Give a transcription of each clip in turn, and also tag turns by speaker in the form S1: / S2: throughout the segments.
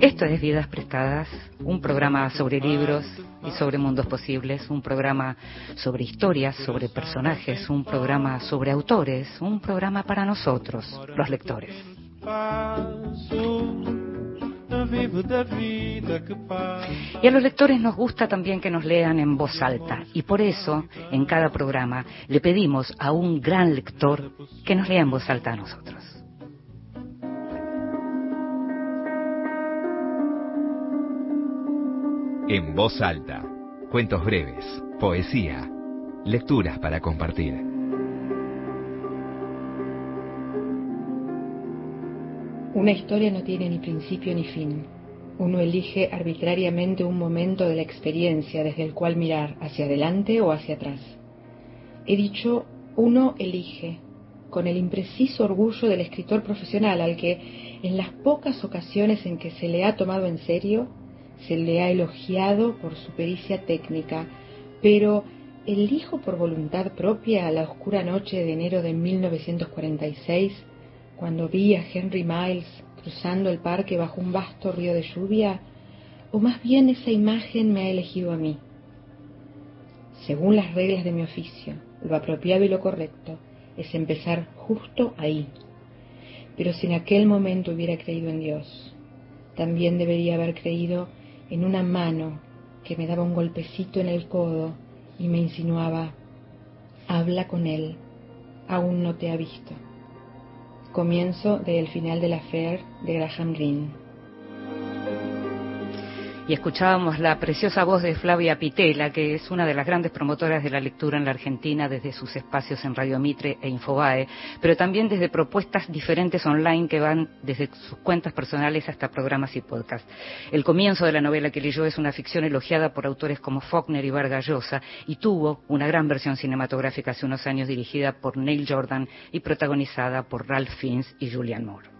S1: Esto es Vidas Prestadas, un programa sobre libros y sobre mundos posibles, un programa sobre historias, sobre personajes, un programa sobre autores, un programa para nosotros, los lectores. Y a los lectores nos gusta también que nos lean en voz alta y por eso en cada programa le pedimos a un gran lector que nos lea en voz alta a nosotros.
S2: En voz alta, cuentos breves, poesía, lecturas para compartir.
S3: Una historia no tiene ni principio ni fin. Uno elige arbitrariamente un momento de la experiencia desde el cual mirar hacia adelante o hacia atrás. He dicho, uno elige, con el impreciso orgullo del escritor profesional al que, en las pocas ocasiones en que se le ha tomado en serio, se le ha elogiado por su pericia técnica, pero elijo por voluntad propia la oscura noche de enero de 1946 cuando vi a Henry Miles cruzando el parque bajo un vasto río de lluvia, o más bien esa imagen me ha elegido a mí. Según las reglas de mi oficio, lo apropiado y lo correcto es empezar justo ahí. Pero si en aquel momento hubiera creído en Dios, también debería haber creído en una mano que me daba un golpecito en el codo y me insinuaba, habla con él, aún no te ha visto. Comienzo del final de la Fair de Graham Greene
S1: y escuchábamos la preciosa voz de Flavia Pitela, que es una de las grandes promotoras de la lectura en la Argentina desde sus espacios en Radio Mitre e Infobae, pero también desde propuestas diferentes online que van desde sus cuentas personales hasta programas y podcasts. El comienzo de la novela que leyó es una ficción elogiada por autores como Faulkner y Vargas Llosa y tuvo una gran versión cinematográfica hace unos años dirigida por Neil Jordan y protagonizada por Ralph Fiennes y Julian Moore.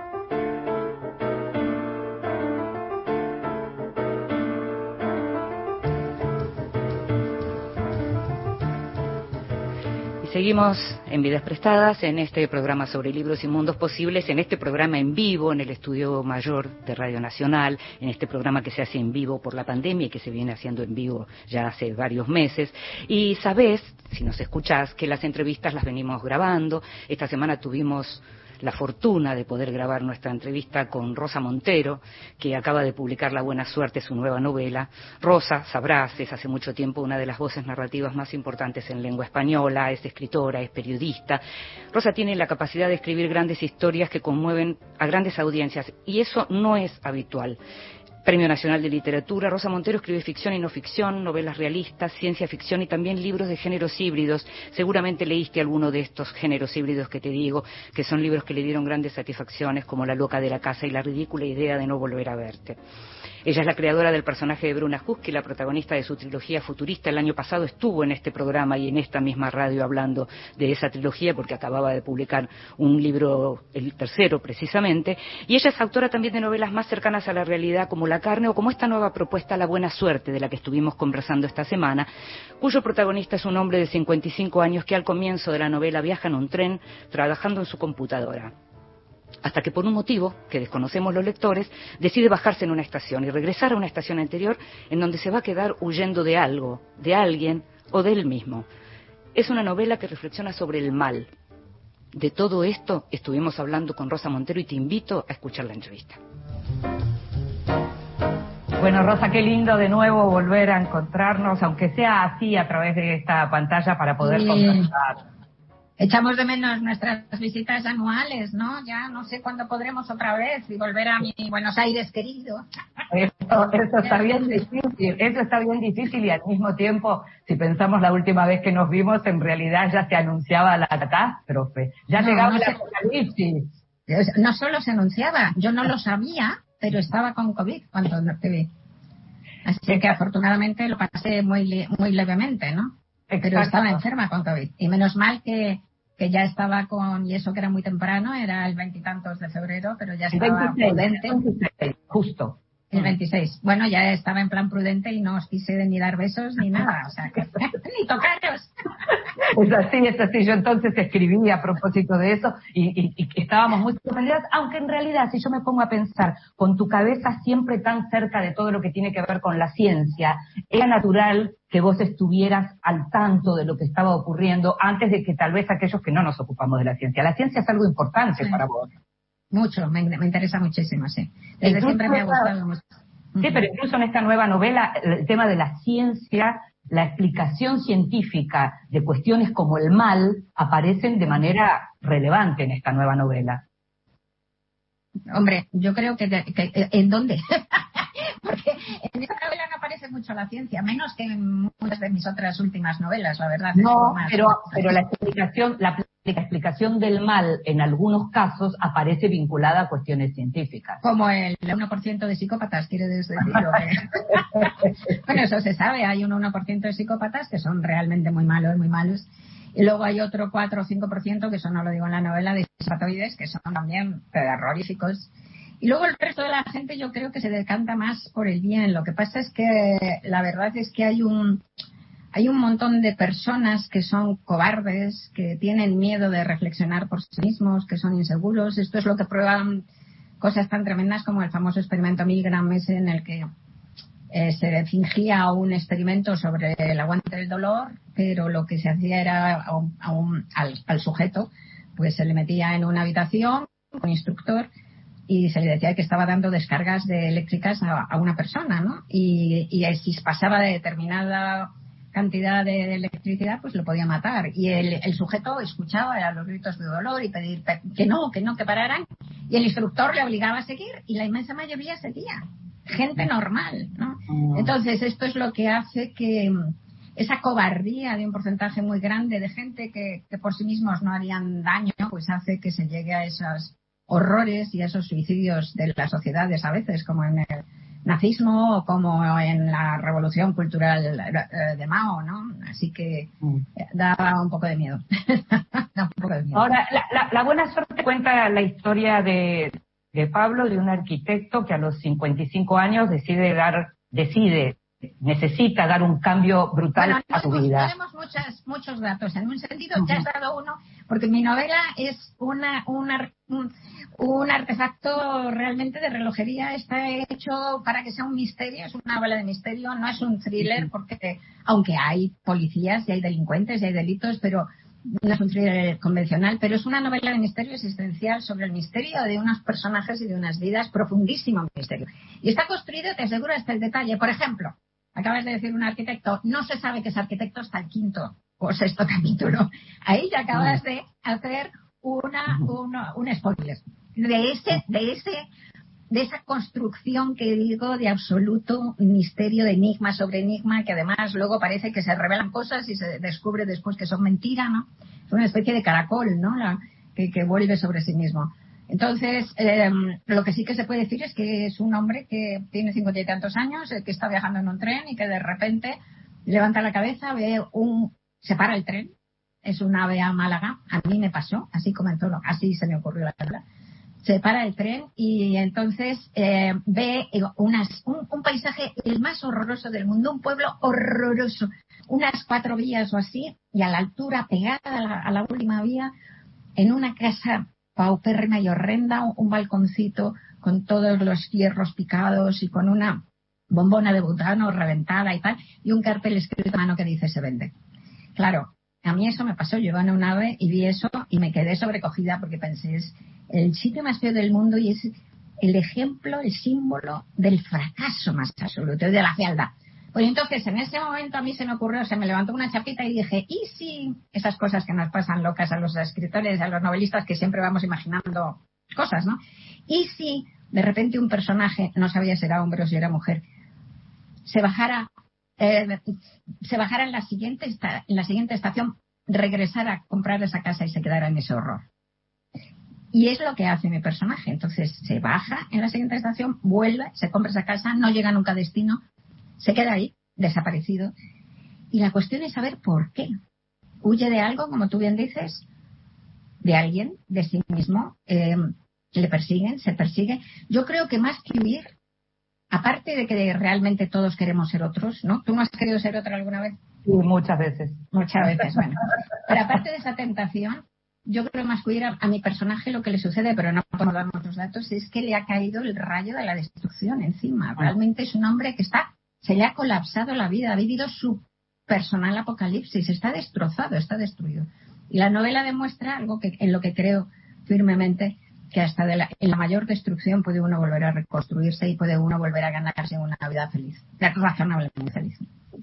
S1: Seguimos en Vidas Prestadas, en este programa sobre libros y mundos posibles, en este programa en vivo, en el estudio mayor de Radio Nacional, en este programa que se hace en vivo por la pandemia y que se viene haciendo en vivo ya hace varios meses. Y sabés, si nos escuchás, que las entrevistas las venimos grabando. Esta semana tuvimos la fortuna de poder grabar nuestra entrevista con Rosa Montero, que acaba de publicar La Buena Suerte, su nueva novela. Rosa, sabrás, es hace mucho tiempo una de las voces narrativas más importantes en lengua española, es escritora, es periodista. Rosa tiene la capacidad de escribir grandes historias que conmueven a grandes audiencias y eso no es habitual. Premio Nacional de Literatura. Rosa Montero escribe ficción y no ficción, novelas realistas, ciencia ficción y también libros de géneros híbridos. Seguramente leíste alguno de estos géneros híbridos que te digo, que son libros que le dieron grandes satisfacciones, como La loca de la casa y la ridícula idea de no volver a verte. Ella es la creadora del personaje de Bruna Husky, la protagonista de su trilogía futurista. El año pasado estuvo en este programa y en esta misma radio hablando de esa trilogía porque acababa de publicar un libro, el tercero precisamente. Y ella es autora también de novelas más cercanas a la realidad como La carne o como esta nueva propuesta La buena suerte de la que estuvimos conversando esta semana, cuyo protagonista es un hombre de 55 años que al comienzo de la novela viaja en un tren trabajando en su computadora hasta que por un motivo que desconocemos los lectores decide bajarse en una estación y regresar a una estación anterior en donde se va a quedar huyendo de algo, de alguien o de él mismo. Es una novela que reflexiona sobre el mal. De todo esto estuvimos hablando con Rosa Montero y te invito a escuchar la entrevista. Bueno, Rosa, qué lindo de nuevo volver a encontrarnos, aunque sea así a través de esta pantalla para poder conversar
S4: echamos de menos nuestras visitas anuales, ¿no? Ya no sé cuándo podremos otra vez y volver a mi Buenos Aires querido.
S1: Eso, está bien difícil, eso está bien difícil y al mismo tiempo, si pensamos la última vez que nos vimos, en realidad ya se anunciaba la catástrofe, ya llegaba la apocalipsis.
S4: No solo se anunciaba, yo no lo sabía, pero estaba con COVID cuando te vi. Así que afortunadamente lo pasé muy, muy levemente, ¿no? Pero estaba enferma con COVID. Y menos mal que, que ya estaba con, y eso que era muy temprano, era el veintitantos de febrero, pero ya estaba prudente.
S5: justo.
S4: El 26. Bueno, ya estaba en plan prudente y no os quise ni dar besos ni nada, o sea, que, ni tocaros.
S5: Es así, es así. Yo entonces escribí a propósito de eso y, y, estábamos muy sorprendidas, aunque en realidad, si yo me pongo a pensar, con tu cabeza siempre tan cerca de todo lo que tiene que ver con la ciencia, era natural que vos estuvieras al tanto de lo que estaba ocurriendo antes de que tal vez aquellos que no nos ocupamos de la ciencia. La ciencia es algo importante para vos.
S4: Mucho, me, interesa muchísimo, sí. Desde siempre me ha gustado mucho.
S5: Sí, pero incluso en esta nueva novela, el tema de la ciencia, la explicación científica de cuestiones como el mal aparecen de manera relevante en esta nueva novela.
S4: Hombre, yo creo que, ¿en dónde? Porque en esta novela no aparece mucho la ciencia, menos que en muchas de mis otras últimas novelas, la verdad.
S5: No, pero, pero la explicación, la la explicación del mal en algunos casos aparece vinculada a cuestiones científicas.
S4: Como el 1% de psicópatas, quiere decir. bueno, eso se sabe, hay un 1% de psicópatas que son realmente muy malos, muy malos. Y luego hay otro 4 o 5%, que eso no lo digo en la novela, de psicopatoides, que son también terroríficos. Y luego el resto de la gente yo creo que se decanta más por el bien. Lo que pasa es que la verdad es que hay un, hay un montón de personas que son cobardes, que tienen miedo de reflexionar por sí mismos, que son inseguros. Esto es lo que prueban cosas tan tremendas como el famoso experimento Milgram ese en el que eh, se fingía un experimento sobre el aguante del dolor, pero lo que se hacía era al, sujeto, pues se le metía en una habitación, un instructor, y se le decía que estaba dando descargas de eléctricas a, una persona, ¿no? Y, y si pasaba de determinada cantidad de electricidad, pues lo podía matar. Y el, sujeto escuchaba los gritos de dolor y pedir que no, que no, que pararan. Y el instructor le obligaba a seguir y la inmensa mayoría seguía. Gente normal, ¿no? Mm. Entonces, esto es lo que hace que mm, esa cobardía de un porcentaje muy grande de gente que, que por sí mismos no harían daño, pues hace que se llegue a esos horrores y a esos suicidios de las sociedades a veces, como en el nazismo como en la revolución cultural eh, de Mao, ¿no? Así que mm. eh, da un poco de miedo.
S5: Ahora, la, buena suerte cuenta la historia de, de Pablo, de un arquitecto que a los 55 años decide dar, decide necesita dar un cambio brutal a tu vida.
S4: Tenemos muchas, muchos datos. En un sentido, ya has dado uno, porque mi novela es una, una, un, artefacto realmente de relojería. Está hecho para que sea un misterio, es una novela de misterio, no es un thriller, porque aunque hay policías y hay delincuentes y hay delitos, pero no es un thriller convencional, pero es una novela de misterio existencial sobre el misterio de unos personajes y de unas vidas, profundísimo misterio. Y está construido, te aseguro, hasta el detalle. Por ejemplo, acabas de decir un arquitecto, no se sabe que es arquitecto hasta el quinto o sexto capítulo. Ahí ya acabas de hacer una, un spoiler de ese, de ese, de esa construcción que digo de absoluto misterio, de enigma sobre enigma, que además luego parece que se revelan cosas y se descubre después que son mentira, ¿no? Es una especie de caracol, ¿no? La, que, que vuelve sobre sí mismo. Entonces, em, lo que sí que se puede decir es que es un hombre que tiene cincuenta y tantos años, que está viajando en un tren y que de repente levanta la cabeza, ve un, se para el tren, es un ave a Málaga, a mí me pasó, así comenzó, así se me ocurrió la verdad. Se para el tren y entonces eh, ve unas, un, paisaje el más horroroso del mundo, un pueblo horroroso, unas cuatro vías o así, y a la altura, pegada a la, última vía, en una casa paupérrima y horrenda, un balconcito con todos los hierros picados y con una bombona de butano reventada y tal, y un cartel escrito a mano que dice se vende. Claro, a mí eso me pasó, yo en un ave y vi eso y me quedé sobrecogida porque pensé, es el sitio más feo del mundo y es el ejemplo, el símbolo del fracaso más absoluto, de la fealdad. Pues entonces, en ese momento a mí se me ocurrió, se me levantó una chapita y dije, ¿y si esas cosas que nos pasan locas a los escritores, a los novelistas que siempre vamos imaginando cosas, ¿no? ¿Y si de repente un personaje, no sabía si era hombre o si era mujer, se bajara, eh, se bajara en la siguiente, en la siguiente estación, regresara a comprar esa casa y se quedara en ese horror? Y es lo que hace mi personaje. Entonces se baja en la siguiente estación, vuelve, se compra esa casa, no llega nunca a destino, se queda ahí, desaparecido. Y la cuestión es saber por qué. Huye de algo, como tú bien dices, de alguien, de sí mismo, eh, le persiguen, se persigue. Yo creo que más que huir, aparte de que realmente todos queremos ser otros, ¿no? ¿Tú no has querido ser otra alguna vez?
S1: Sí, muchas veces.
S4: Muchas veces, bueno. Pero aparte de esa tentación, yo creo más que huir a, mi personaje lo que le sucede, pero no podemos dar muchos datos, es que le ha caído el rayo de la destrucción encima. Realmente es un hombre que está, se le ha colapsado la vida, ha vivido su personal apocalipsis, está destrozado, está destruido. Y la novela demuestra algo que, en lo que creo firmemente, que hasta de la, en la mayor destrucción puede uno volver a reconstruirse y puede uno volver a ganarse una vida feliz, razonablemente feliz.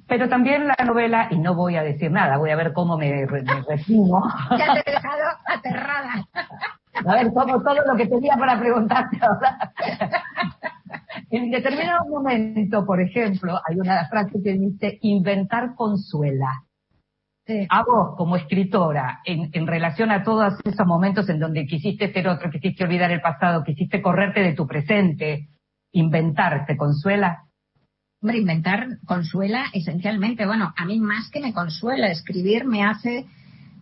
S1: Pero también la novela, y no voy a decir nada, voy a ver cómo me, me
S4: ya te he dejado aterrada.
S1: A ver, todo, todo lo que tenía para preguntarte ahora. En determinado momento, por ejemplo, hay una frase que dice, inventar consuela. A vos, como escritora, en, en, relación a todos esos momentos en donde quisiste ser otro, quisiste olvidar el pasado, quisiste correrte de tu presente, inventar, ¿te consuela?
S4: Hombre, inventar consuela esencialmente. Bueno, a mí más que me consuela, escribir me hace,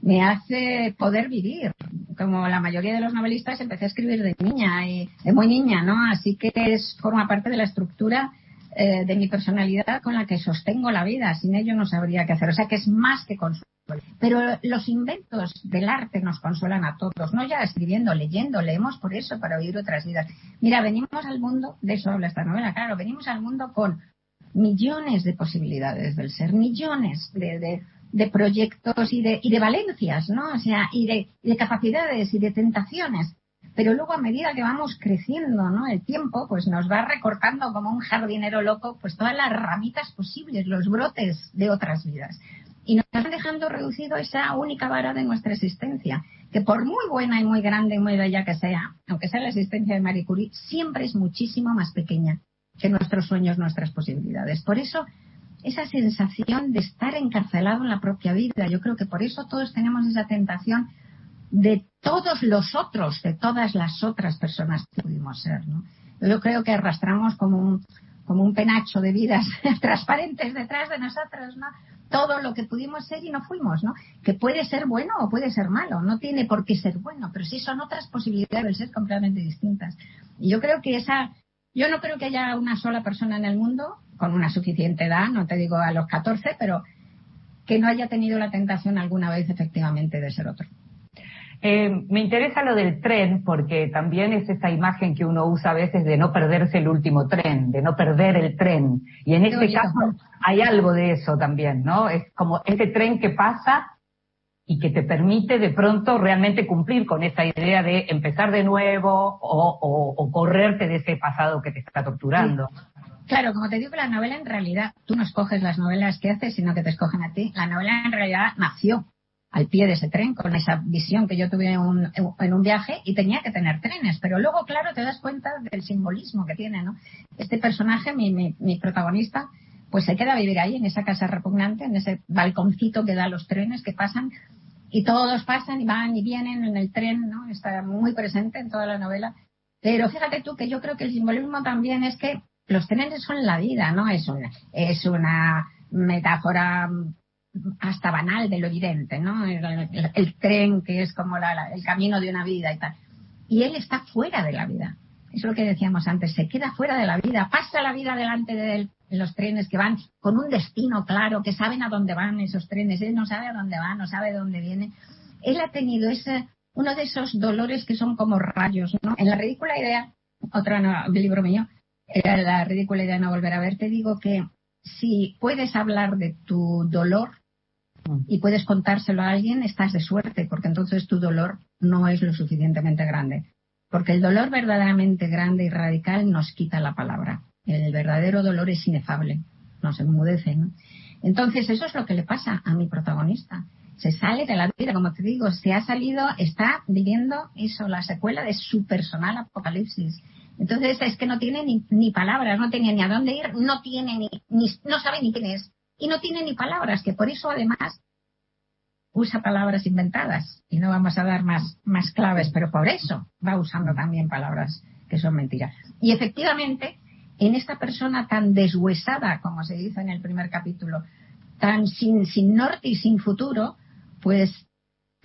S4: me hace poder vivir. Como la mayoría de los novelistas empecé a escribir de niña y de muy niña, ¿no? Así que es, forma parte de la estructura eh, de mi personalidad con la que sostengo la vida. Sin ello no sabría qué hacer. O sea que es más que consuelo. Pero los inventos del arte nos consuelan a todos, no ya escribiendo, leyendo, leemos por eso, para oír otras vidas. Mira, venimos al mundo, de eso habla esta novela, claro, venimos al mundo con millones de posibilidades del ser, millones de, de, proyectos y de, y de valencias, ¿no? O sea, y de, y de capacidades y de tentaciones pero luego a medida que vamos creciendo, ¿no? El tiempo, pues nos va recortando como un jardinero loco, pues todas las ramitas posibles, los brotes de otras vidas. Y nos están dejando reducido esa única vara de nuestra existencia, que por muy buena y muy grande y muy bella que sea, aunque sea la existencia de Marie Curie, siempre es muchísimo más pequeña que nuestros sueños, nuestras posibilidades. Por eso, esa sensación de estar encarcelado en la propia vida, yo creo que por eso todos tenemos esa tentación de todos los otros, de todas las otras personas que pudimos ser. ¿no? Yo creo que arrastramos como un, como un penacho de vidas transparentes detrás de nosotros, ¿no? Todo lo que pudimos ser y no fuimos, ¿no? Que puede ser bueno o puede ser malo, no tiene por qué ser bueno, pero sí son otras posibilidades de ser completamente distintas. Y yo creo que esa, yo no creo que haya una sola persona en el mundo con una suficiente edad, no te digo a los 14, pero que no haya tenido la tentación alguna vez efectivamente de ser otro.
S1: Eh, me interesa lo del tren porque también es esa imagen que uno usa a veces de no perderse el último tren, de no perder el tren. Y en este caso hay algo de eso también, ¿no? Es como ese tren que pasa y que te permite de pronto realmente cumplir con esa idea de empezar de nuevo o, correrte de ese pasado que te está torturando.
S4: Claro, como te digo, la novela en realidad, tú no escoges las novelas que haces, sino que te escogen a ti. La novela en realidad nació al pie de ese tren, con esa visión que yo tuve en un, viaje y tenía que tener trenes. Pero luego, claro, te das cuenta del simbolismo que tiene, ¿no? Este personaje, mi, mi, protagonista, pues se queda a vivir ahí, en esa casa repugnante, en ese balconcito que da los trenes que pasan y todos pasan y van y vienen en el tren, ¿no? Está muy presente en toda la novela. Pero fíjate tú que yo creo que el simbolismo también es que los trenes son la vida, ¿no? Es una, es una metáfora hasta banal de lo evidente, ¿no? El, tren que es como el camino de una vida y tal. Y él está fuera de la vida. Es lo que decíamos antes, se queda fuera de la vida, pasa la vida delante de los trenes que van con un destino claro, que saben a dónde van esos trenes, él no sabe a dónde va, no sabe de dónde viene. Él ha tenido ese, uno de esos dolores que son como rayos, ¿no? En la ridícula idea, otro libro mío, era la ridícula idea de no volver a ver, te digo que si puedes hablar de tu dolor y puedes contárselo a alguien, estás de suerte, porque entonces tu dolor no es lo suficientemente grande. Porque el dolor verdaderamente grande y radical nos quita la palabra. El verdadero dolor es inefable, nos enmudece. Entonces, eso es lo que le pasa a mi protagonista. Se sale de la vida, como te digo, se ha salido, está viviendo eso, la secuela de su personal apocalipsis. Entonces, es que no tiene ni, palabras, no tiene ni a dónde ir, no tiene ni, no sabe ni quién es y no tiene ni palabras, que por eso además usa palabras inventadas y no vamos a dar más, más claves, pero por eso va usando también palabras que son mentiras. Y efectivamente, en esta persona tan deshuesada, como se dice en el primer capítulo, tan sin, sin norte y sin futuro, pues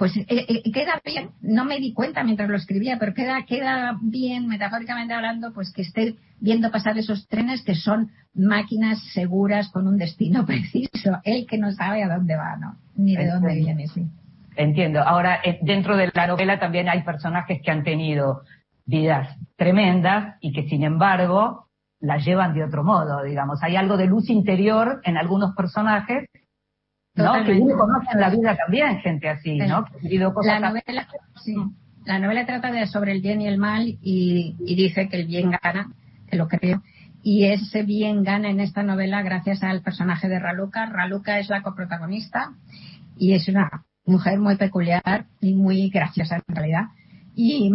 S4: pues eh, eh, queda bien, no me di cuenta mientras lo escribía, pero queda, queda bien, metafóricamente hablando, pues que esté viendo pasar esos trenes que son máquinas seguras con un destino preciso. Él que no sabe a dónde va, ¿no? Ni de dónde viene, sí.
S5: Entiendo. Ahora, eh, dentro de la novela también hay personajes que han tenido vidas tremendas y que sin embargo las llevan de otro modo, digamos. Hay algo de luz interior en algunos personajes ¿no? Que uno conoce en la vida también gente así, ¿no?
S4: la novela, sí. La novela trata de sobre el bien y el mal y, dice que el bien gana, que lo creo. Y ese bien gana en esta novela gracias al personaje de Raluca. Raluca es la coprotagonista y es una mujer muy peculiar y muy graciosa en realidad. Y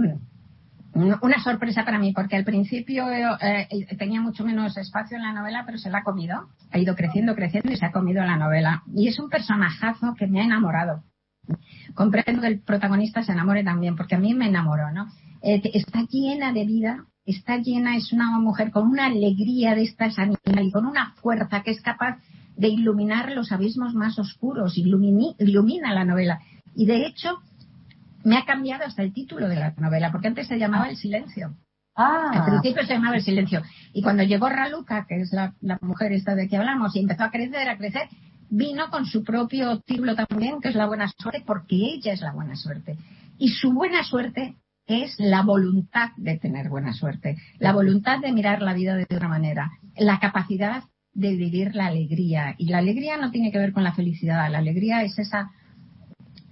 S4: una sorpresa para mí, porque al principio eh, eh, tenía mucho menos espacio en la novela, pero se la ha comido. Ha ido creciendo, creciendo y se ha comido la novela. Y es un personajazo que me ha enamorado. Comprendo que el protagonista se enamore también, porque a mí me enamoró, ¿no? Eh, está llena de vida, está llena, es una mujer con una alegría de estas animal y con una fuerza que es capaz de iluminar los abismos más oscuros, ilumina la novela. Y de hecho, me ha cambiado hasta el título de la novela, porque antes se llamaba El Silencio. Ah. Al principio se llamaba El Silencio. Y cuando llegó Raluca, que es la, mujer esta de que hablamos, y empezó a crecer, a crecer, vino con su propio título también, que es La Buena Suerte, porque ella es la buena suerte. Y su buena suerte es la voluntad de tener buena suerte, la voluntad de mirar la vida de otra manera, la capacidad de vivir la alegría. Y la alegría no tiene que ver con la felicidad, la alegría es esa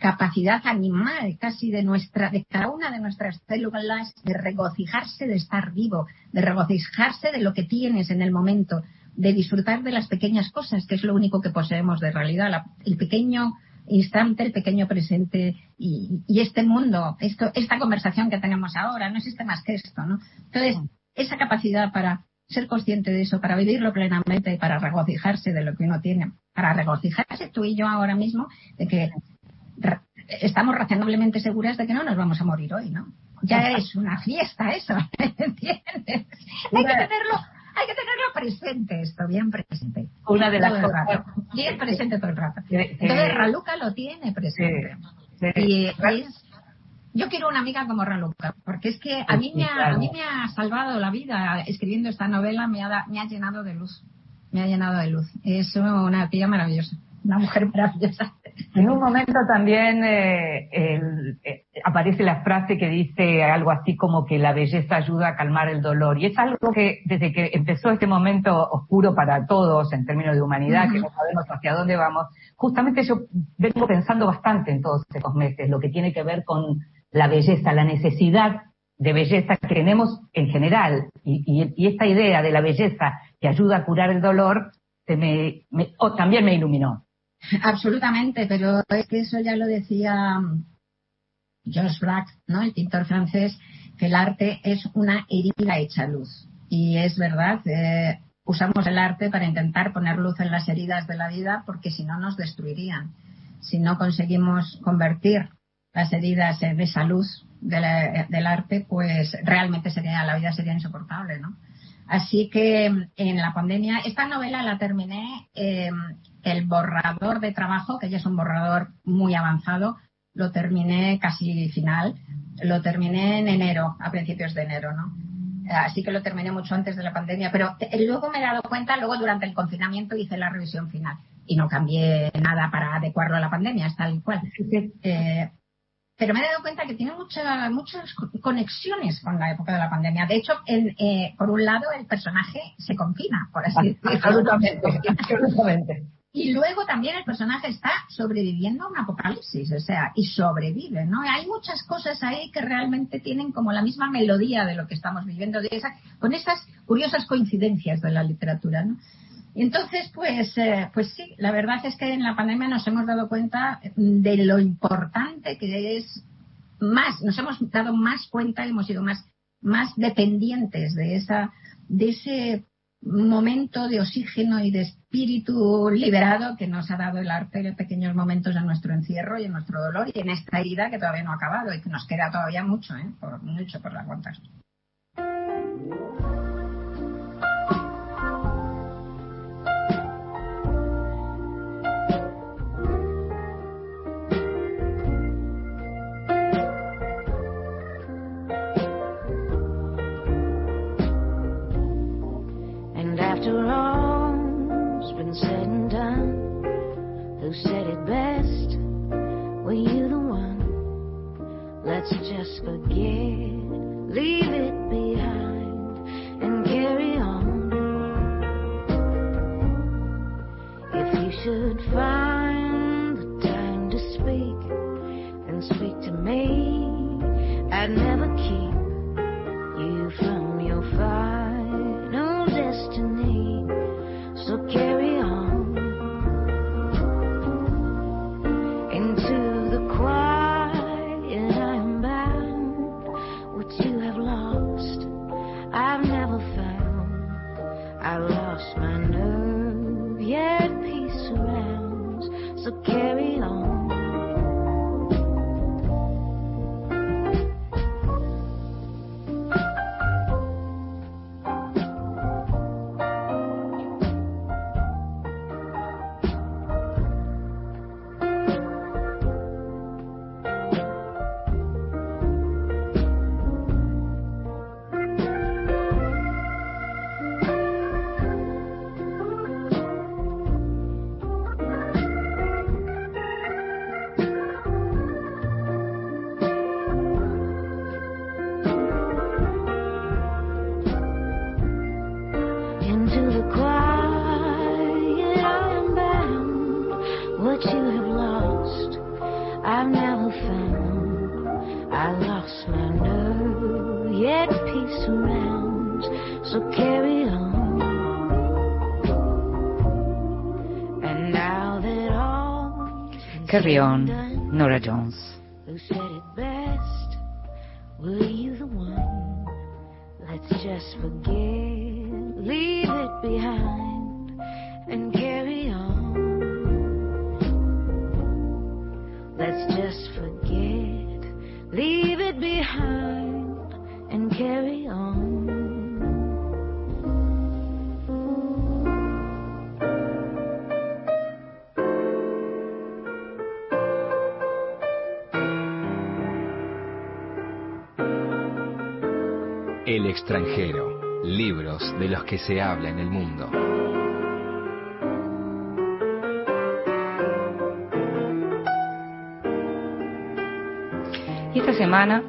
S4: capacidad animal casi de nuestra, de cada una de nuestras células de regocijarse de estar vivo, de regocijarse de lo que tienes en el momento, de disfrutar de las pequeñas cosas, que es lo único que poseemos de realidad, el pequeño instante, el pequeño presente y, este mundo, esto, esta conversación que tenemos ahora, no existe más que esto, ¿no? Entonces, esa capacidad para ser consciente de eso, para vivirlo plenamente y para regocijarse de lo que uno tiene, para regocijarse tú y yo ahora mismo de que estamos razonablemente seguras de que no nos vamos a morir hoy, ¿no? Ya es una fiesta eso, ¿entiendes? Hay que tenerlo, hay que tenerlo presente esto, bien presente.
S5: Una de las cosas.
S4: Bien presente todo el rato. Entonces Raluca lo tiene presente. Y es, yo quiero una amiga como Raluca, porque es que a mí me ha, a mí me ha salvado la vida escribiendo esta novela, me ha, me ha llenado de luz. Me ha llenado de luz. Es una tía maravillosa una mujer maravillosa.
S5: En un momento también eh, eh, aparece la frase que dice algo así como que la belleza ayuda a calmar el dolor. Y es algo que desde que empezó este momento oscuro para todos en términos de humanidad, que no sabemos hacia dónde vamos, justamente yo vengo pensando bastante en todos estos meses, lo que tiene que ver con la belleza, la necesidad de belleza que tenemos en general. Y, y, esta idea de la belleza que ayuda a curar el dolor se me, también me iluminó.
S4: Absolutamente, pero es que eso ya lo decía Georges Braque, ¿no? El pintor francés, que el arte es una herida hecha luz. Y es verdad, eh, usamos el arte para intentar poner luz en las heridas de la vida porque si no nos destruirían. Si no conseguimos convertir las heridas en esa luz del arte, pues realmente sería, la vida sería insoportable, ¿no? Así que en la pandemia, esta novela la terminé eh, el borrador de trabajo, que ya es un borrador muy avanzado, lo terminé casi final, lo terminé en enero, a principios de enero, ¿no? Así que lo terminé mucho antes de la pandemia, pero luego me he dado cuenta, luego durante el confinamiento hice la revisión final y no cambié nada para adecuarlo a la pandemia, es tal y cual. Eh, pero me he dado cuenta que tiene muchas muchas conexiones con la época de la pandemia. De hecho, eh, por un lado, el personaje se confina, por así decirlo.
S5: Absolutamente, absolutamente.
S4: Y luego también el personaje está sobreviviendo a un apocalipsis, o sea, y sobrevive, ¿no? Hay muchas cosas ahí que realmente tienen como la misma melodía de lo que estamos viviendo, de esa, con esas curiosas coincidencias de la literatura, ¿no? entonces, pues, eh, pues sí, la verdad es que en la pandemia nos hemos dado cuenta de lo importante que es más, nos hemos dado más cuenta, hemos sido más, más dependientes de esa, de ese momento de oxígeno y de espíritu liberado que nos ha dado el arte en pequeños momentos de nuestro encierro y en nuestro dolor y en esta herida que todavía no ha acabado y que nos queda todavía mucho, ¿eh? por, mucho por la cuenta.
S6: Carry on,
S1: Nora Jones.
S6: who said it best? Were you the one? Let's just forget, leave it behind, and carry on. Let's just forget, leave it behind, and carry on.
S2: Extranjero. Libros de los que se habla en el mundo.
S1: Y esta semana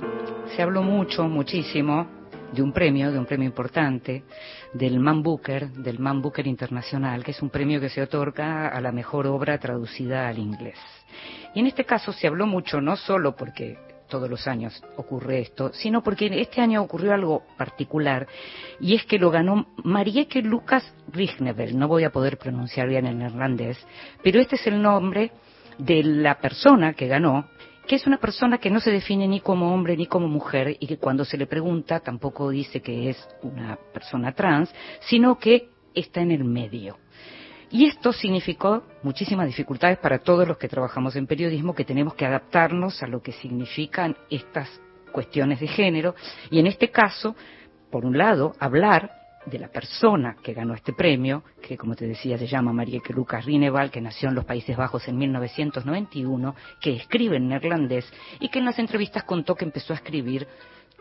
S1: se habló mucho, muchísimo, de un premio, de un premio importante, del Man Booker, del Man Booker Internacional, que es un premio que se otorga a la mejor obra traducida al inglés. Y en este caso se habló mucho, no solo porque todos los años ocurre esto, sino porque este año ocurrió algo particular, y es que lo ganó Marieke Lucas Rignevel, no voy a poder pronunciar bien el neerlandés, pero este es el nombre de la persona que ganó, que es una persona que no se define ni como hombre ni como mujer y que cuando se le pregunta tampoco dice que es una persona trans, sino que está en el medio. Y esto significó muchísimas dificultades para todos los que trabajamos en periodismo, que tenemos que adaptarnos a lo que significan estas cuestiones de género. Y en este caso, por un lado, hablar de la persona que ganó este premio, que como te decía se llama Marieke Lucas Rineval, que nació en los Países Bajos en 1991, que escribe en neerlandés y que en las entrevistas contó que empezó a escribir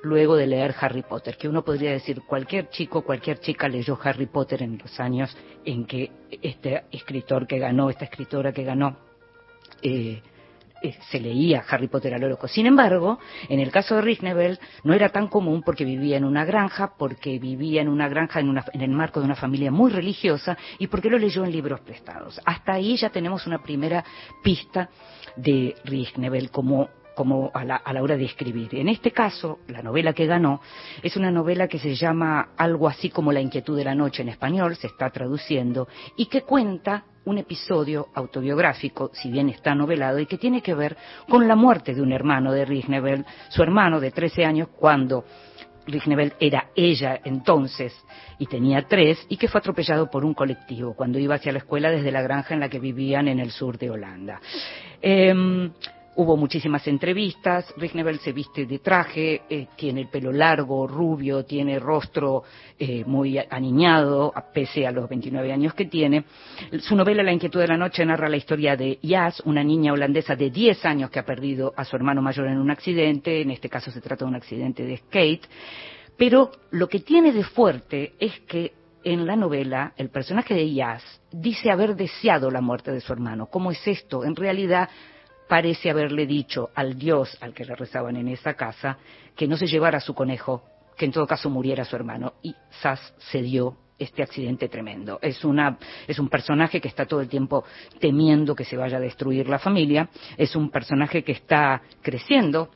S1: luego de leer Harry Potter, que uno podría decir cualquier chico, cualquier chica leyó Harry Potter en los años en que este escritor que ganó, esta escritora que ganó, eh, eh, se leía Harry Potter a lo. Sin embargo, en el caso de Rignebel no era tan común porque vivía en una granja, porque vivía en una granja en, una- en el marco de una familia muy religiosa y porque lo leyó en libros prestados. Hasta ahí ya tenemos una primera pista de Rignebel como como a la, a la hora de escribir. En este caso, la novela que ganó es una novela que se llama algo así como La inquietud de la noche en español, se está traduciendo, y que cuenta un episodio autobiográfico, si bien está novelado, y que tiene que ver con la muerte de un hermano de Rignebel, su hermano de 13 años, cuando Rignebel era ella entonces y tenía tres y que fue atropellado por un colectivo cuando iba hacia la escuela desde la granja en la que vivían en el sur de Holanda. Em, Hubo muchísimas entrevistas, Rignebel se viste de traje, eh, tiene el pelo largo, rubio, tiene rostro eh, muy aniñado, pese a los 29 años que tiene. Su novela La inquietud de la noche narra la historia de Jas, una niña holandesa de 10 años que ha perdido a su hermano mayor en un accidente, en este caso se trata de un accidente de skate, pero lo que tiene de fuerte es que en la novela el personaje de Jas dice haber deseado la muerte de su hermano. ¿Cómo es esto? En realidad parece haberle dicho al dios al que le rezaban en esa casa que no se llevara su conejo, que en todo caso muriera su hermano. Y Sas cedió este accidente tremendo. Es, una, es un personaje que está todo el tiempo temiendo que se vaya a destruir la familia, es un personaje que está creciendo.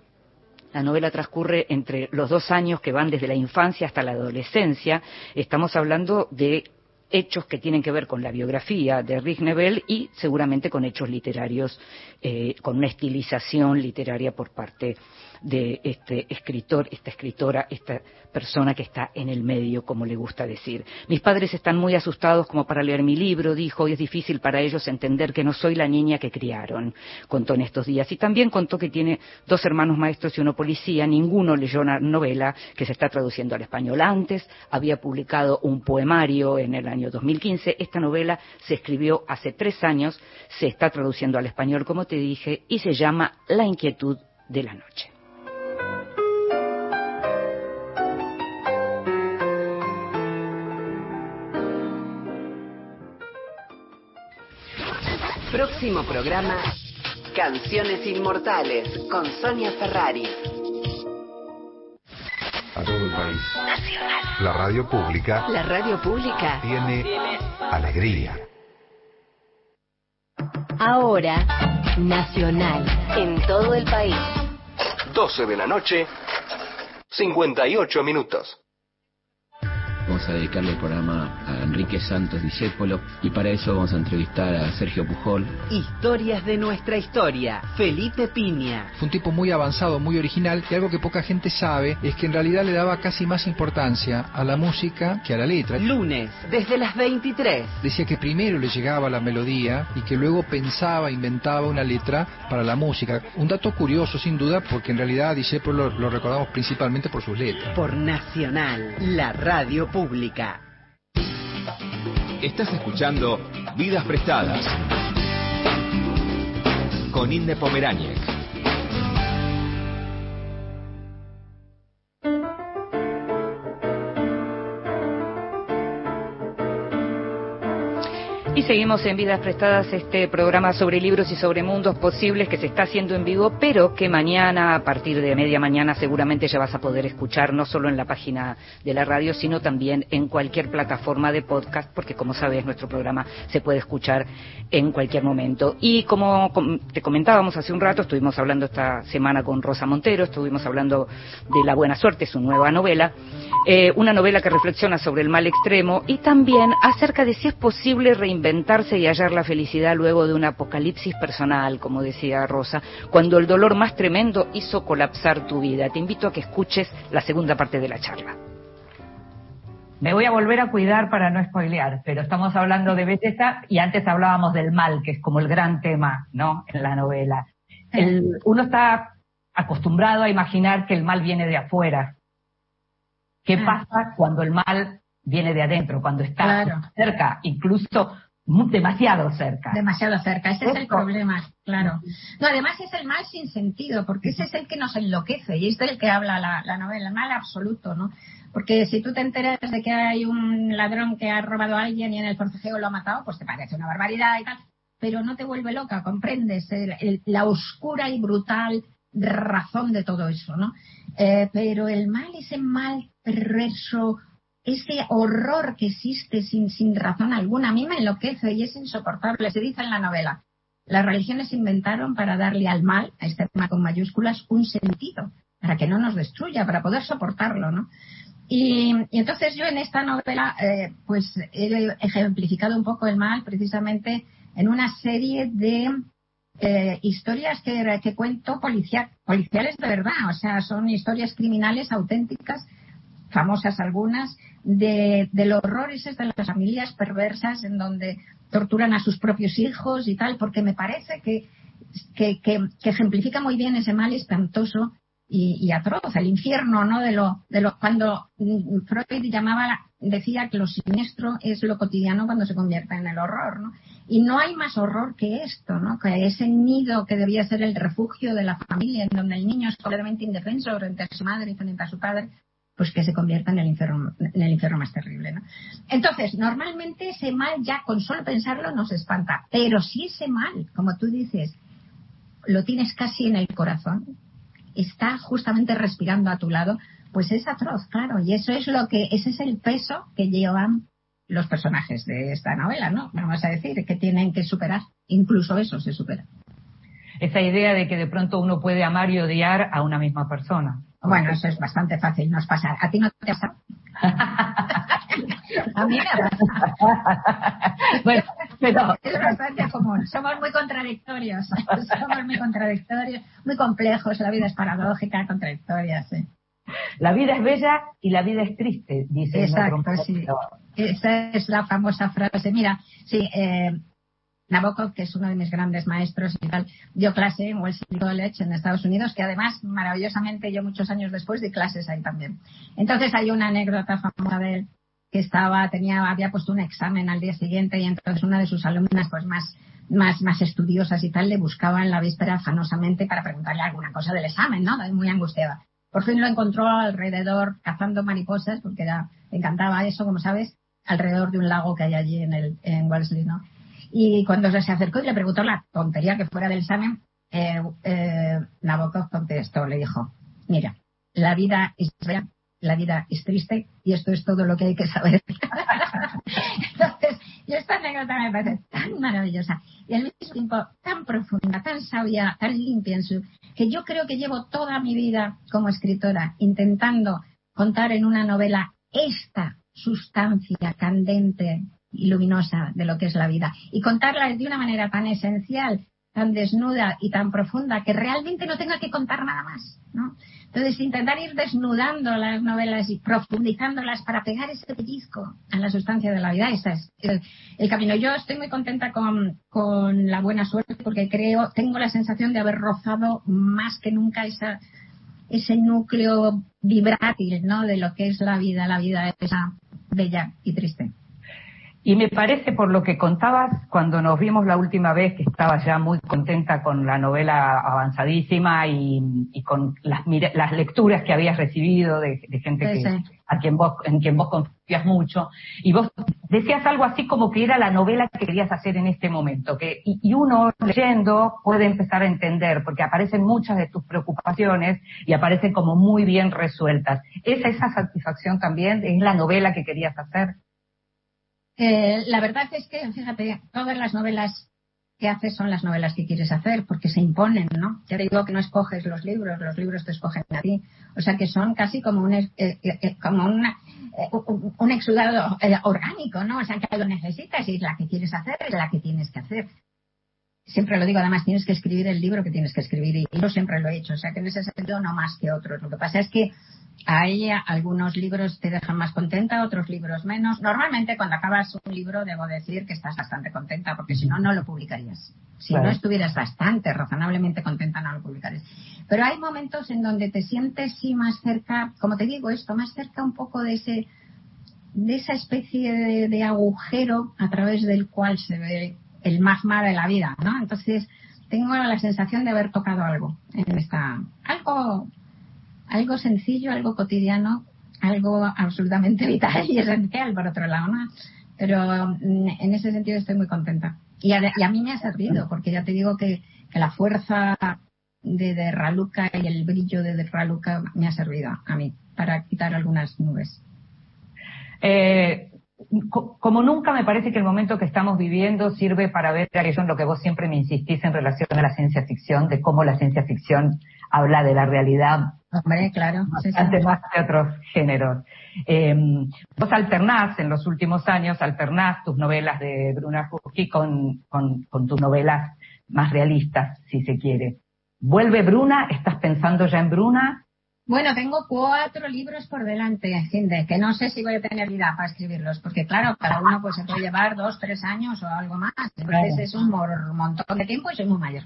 S1: La novela transcurre entre los dos años que van desde la infancia hasta la adolescencia. Estamos hablando de hechos que tienen que ver con la biografía de Rick Nebel y seguramente con hechos literarios, eh, con una estilización literaria por parte de este escritor, esta escritora, esta persona que está en el medio, como le gusta decir. Mis padres están muy asustados como para leer mi libro, dijo, y es difícil para ellos entender que no soy la niña que criaron, contó en estos días. Y también contó que tiene dos hermanos maestros y uno policía, ninguno leyó una novela que se está traduciendo al español. Antes había publicado un poemario en el año 2015, esta novela se escribió hace tres años, se está traduciendo al español, como te dije, y se llama La inquietud de la noche.
S7: Próximo programa, Canciones Inmortales, con Sonia Ferrari.
S8: A todo el país. La radio pública
S7: La radio pública.
S8: tiene alegría.
S9: Ahora, Nacional.
S7: En todo el país.
S10: 12 de la noche, 58 minutos.
S11: Vamos a dedicarle el programa a Enrique Santos Discépolo y para eso vamos a entrevistar a Sergio Pujol.
S7: Historias de nuestra historia. Felipe Piña.
S12: Fue un tipo muy avanzado, muy original y algo que poca gente sabe es que en realidad le daba casi más importancia a la música que a la letra.
S7: Lunes, desde las 23.
S12: Decía que primero le llegaba la melodía y que luego pensaba, inventaba una letra para la música. Un dato curioso sin duda porque en realidad a Discépolo lo, lo recordamos principalmente por sus letras.
S7: Por Nacional, la radio
S2: Estás escuchando Vidas Prestadas con Inde Pomeráñez.
S1: Seguimos en Vidas Prestadas, este programa sobre libros y sobre mundos posibles que se está haciendo en vivo, pero que mañana, a partir de media mañana, seguramente ya vas a poder escuchar, no solo en la página de la radio, sino también en cualquier plataforma de podcast, porque como sabes, nuestro programa se puede escuchar en cualquier momento. Y como com- te comentábamos hace un rato, estuvimos hablando esta semana con Rosa Montero, estuvimos hablando de La Buena Suerte, su nueva novela, eh, una novela que reflexiona sobre el mal extremo y también acerca de si es posible reinventarse y hallar la felicidad luego de un apocalipsis personal, como decía Rosa, cuando el dolor más tremendo hizo colapsar tu vida. Te invito a que escuches la segunda parte de la charla.
S5: Me voy a volver a cuidar para no spoilear, pero estamos hablando de belleza y antes hablábamos del mal, que es como el gran tema, ¿no? En la novela. El- uno está acostumbrado a imaginar que el mal viene de afuera. ¿Qué pasa cuando el mal viene de adentro, cuando está
S4: Claro.
S5: cerca, incluso demasiado cerca?
S4: Demasiado cerca, ese es el problema, claro. No, además es el mal sin sentido, porque ese es el que nos enloquece y es del que habla la, la novela, el mal absoluto, ¿no? Porque si tú te enteras de que hay un ladrón que ha robado a alguien y en el forcejeo lo ha matado, pues te parece una barbaridad y tal, pero no te vuelve loca, comprendes el- el- la oscura y brutal razón de todo eso, ¿no? Eh, pero el mal, ese mal perverso, ese horror que existe sin, sin razón alguna, a mí me enloquece y es insoportable. Se dice en la novela, las religiones se inventaron para darle al mal, a este mal con mayúsculas, un sentido, para que no nos destruya, para poder soportarlo, ¿no? Y, y entonces yo en esta novela, eh, pues he ejemplificado un poco el mal precisamente en una serie de eh, historias que, que cuento policia- policiales de verdad, o sea, son historias criminales auténticas, famosas algunas, de, del horror ese de las familias perversas en donde torturan a sus propios hijos y tal, porque me parece que, que, que, que ejemplifica muy bien ese mal espantoso y, atroz, el infierno, ¿no? De lo, de lo, cuando mm, Freud llamaba, decía que lo siniestro es lo cotidiano cuando se convierte en el horror, ¿no? Y no hay más horror que esto, ¿no? Que ese nido que debía ser el refugio de la familia, en donde el niño es completamente indefenso frente a su madre y frente a su padre, pues que se convierta en el infierno, en el infierno más terrible, ¿no? Entonces, normalmente ese mal ya con solo pensarlo nos espanta, pero si ese mal, como tú dices, lo tienes casi en el corazón, está justamente respirando a tu lado, pues es atroz, claro, y eso es lo que, ese es el peso que llevan los personajes de esta novela, ¿no? Vamos a decir, que tienen que superar, incluso eso se supera.
S5: Esa idea de que de pronto uno puede amar y odiar a una misma persona.
S4: Bueno, eso es bastante fácil, nos pasa. ¿A ti no te pasa? a mí me pasa. bueno, pero... Es bastante común. Somos muy contradictorios. Somos muy contradictorios, muy complejos. La vida es paradójica, contradictoria, sí.
S5: La vida es bella y la vida es triste, dice
S4: Exacto, sí. Esa es la famosa frase. Mira, sí, eh, Nabokov, que es uno de mis grandes maestros y tal, dio clase en Wellesley College en Estados Unidos, que además, maravillosamente, yo muchos años después di clases ahí también. Entonces hay una anécdota famosa de él que estaba, tenía, había puesto un examen al día siguiente y entonces una de sus alumnas, pues más, más, más estudiosas y tal, le buscaba en la víspera afanosamente para preguntarle alguna cosa del examen, ¿no? Muy angustiada. Por fin lo encontró alrededor cazando mariposas, porque le encantaba eso, como sabes, alrededor de un lago que hay allí en el, en Wellesley, ¿no? Y cuando se acercó y le preguntó la tontería que fuera del examen, eh, eh, Nabokov contestó, le dijo, mira, la vida es la vida es triste y esto es todo lo que hay que saber. Entonces, y esta anécdota me parece tan maravillosa y al mismo tiempo tan profunda, tan sabia, tan limpia en su, que yo creo que llevo toda mi vida como escritora intentando contar en una novela esta sustancia candente y luminosa de lo que es la vida y contarla de una manera tan esencial, tan desnuda y tan profunda que realmente no tenga que contar nada más, ¿no? Entonces, intentar ir desnudando las novelas y profundizándolas para pegar ese pellizco a la sustancia de la vida, ese es el, camino. Yo estoy muy contenta con, con, la buena suerte porque creo, tengo la sensación de haber rozado más que nunca esa, ese núcleo vibrátil, ¿no? De lo que es la vida. La vida es bella y triste.
S5: Y me parece, por lo que contabas, cuando nos vimos la última vez, que estabas ya muy contenta con la novela avanzadísima y, con las, las, lecturas que habías recibido de, gente que, a quien vos, en quien vos confías mucho. Y vos decías algo así como que era la novela que querías hacer en este momento. Que, y, y uno leyendo puede empezar a entender, porque aparecen muchas de tus preocupaciones y aparecen como muy bien resueltas. ¿Es esa satisfacción también? ¿Es la novela que querías hacer?
S4: Eh, la verdad es que, fíjate, todas las novelas que haces son las novelas que quieres hacer, porque se imponen, ¿no? Ya te digo que no escoges los libros, los libros te escogen a ti. O sea que son casi como un, eh, eh, como una, un exudado orgánico, ¿no? O sea que lo necesitas y es la que quieres hacer, es la que tienes que hacer. Siempre lo digo, además tienes que escribir el libro que tienes que escribir y yo siempre lo he hecho. O sea que en ese sentido no más que otros. Lo que pasa es que hay algunos libros te dejan más contenta, otros libros menos. Normalmente cuando acabas un libro debo decir que estás bastante contenta porque si no, no lo publicarías. Si no estuvieras bastante, razonablemente contenta, no lo publicarías. Pero hay momentos en donde te sientes sí más cerca, como te digo esto, más cerca un poco de ese de esa especie de, de agujero a través del cual se ve el magma de la vida, ¿no? Entonces tengo la sensación de haber tocado algo en esta algo algo sencillo, algo cotidiano, algo absolutamente vital y esencial, por otro lado, ¿no? Pero mm, en ese sentido estoy muy contenta. Y a, y a mí me ha servido, porque ya te digo que, la fuerza de, de, Raluca y el brillo de, de Raluca me ha servido a mí para quitar algunas nubes.
S5: Eh, como nunca me parece que el momento que estamos viviendo sirve para ver eso en lo que vos siempre me insistís en relación a la ciencia ficción, de cómo la ciencia ficción habla de la realidad
S4: Hombre, claro.
S5: Bastante más que otros géneros. Eh, vos alternás, en los últimos años, alternás tus novelas de Bruna Husky con, con, con tus novelas más realistas, si se quiere. ¿Vuelve Bruna? ¿Estás pensando ya en Bruna?
S4: Bueno, tengo cuatro libros por delante, Ginde, que no sé si voy a tener vida para escribirlos, porque claro, cada uno pues se puede llevar dos, tres años o algo más. Entonces es un montón de tiempo y soy muy mayor.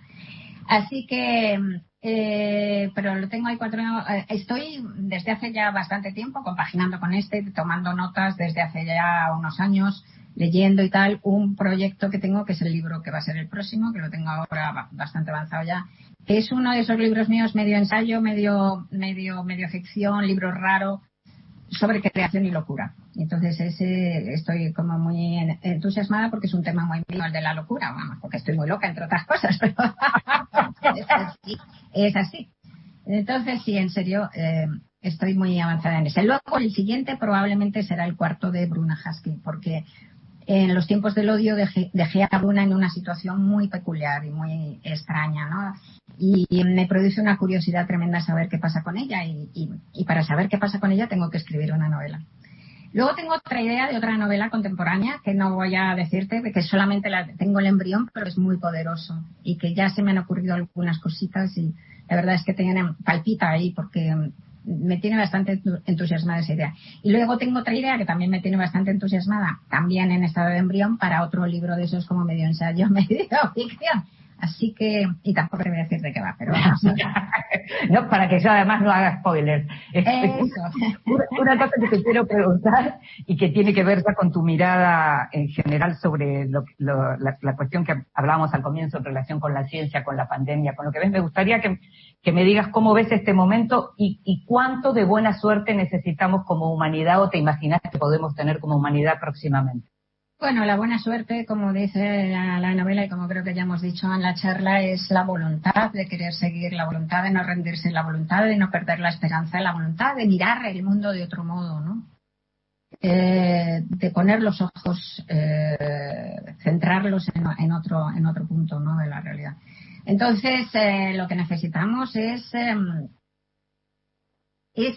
S4: Así que eh, pero lo tengo ahí cuatro. Eh, estoy desde hace ya bastante tiempo compaginando con este, tomando notas desde hace ya unos años, leyendo y tal, un proyecto que tengo que es el libro que va a ser el próximo, que lo tengo ahora bastante avanzado ya, que es uno de esos libros míos medio ensayo, medio, medio, medio ficción, libro raro, sobre creación y locura. Entonces ese estoy como muy entusiasmada porque es un tema muy mío el de la locura, vamos, porque estoy muy loca entre otras cosas. así. Es así. Entonces, sí, en serio, eh, estoy muy avanzada en ese. Luego, el siguiente probablemente será el cuarto de Bruna Husky, porque en los tiempos del odio dejé, dejé, a Bruna en una situación muy peculiar y muy extraña, ¿no? Y, me produce una curiosidad tremenda saber qué pasa con ella y, y, para saber qué pasa con ella tengo que escribir una novela. Luego tengo otra idea de otra novela contemporánea que no voy a decirte, que solamente la, tengo el embrión, pero es muy poderoso y que ya se me han ocurrido algunas cositas y la verdad es que tiene, palpita ahí porque me tiene bastante entusiasmada esa idea. Y luego tengo otra idea que también me tiene bastante entusiasmada, también en estado de embrión, para otro libro de esos como medio ensayo, medio ficción. Así que, y tampoco te voy a decir de qué va, pero vamos.
S5: no, para que yo además no haga spoilers. Una, cosa que te quiero preguntar y que tiene que ver ya con tu mirada en general sobre lo, la, la, cuestión que hablábamos al comienzo en relación con la ciencia, con la pandemia, con lo que ves, me gustaría que, que me digas cómo ves este momento y, y cuánto de buena suerte necesitamos como humanidad o te imaginas que podemos tener como humanidad próximamente.
S4: Bueno, la buena suerte, como dice la, la, novela y como creo que ya hemos dicho en la charla, es la voluntad de querer seguir, la voluntad de no rendirse, la voluntad de no perder la esperanza, la voluntad de mirar el mundo de otro modo, ¿no? Eh, de poner los ojos, eh, centrarlos en, otro, en otro punto, ¿no? De la realidad. Entonces, eh, lo que necesitamos es, em, es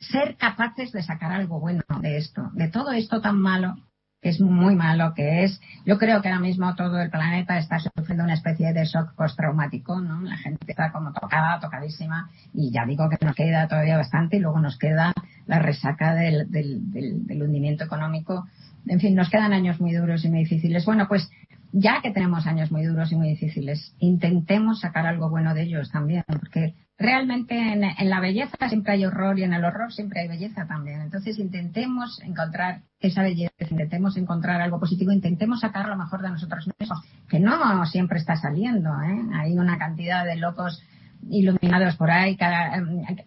S4: ser capaces de sacar algo bueno de esto, de todo esto tan malo es muy malo, que es, yo creo que ahora mismo todo el planeta está sufriendo una especie de shock postraumático, ¿no? La gente está como tocada, tocadísima, y ya digo que nos queda todavía bastante, y luego nos queda la resaca del, del, del, del hundimiento económico. En fin, nos quedan años muy duros y muy difíciles. Bueno, pues ya que tenemos años muy duros y muy difíciles, intentemos sacar algo bueno de ellos también, porque realmente en, la belleza siempre hay horror y en el horror siempre hay belleza también. Entonces intentemos encontrar esa belleza, intentemos encontrar algo positivo, intentemos sacar lo mejor de nosotros mismos, que no siempre está saliendo. ¿eh? Hay una cantidad de locos iluminados por ahí, cada,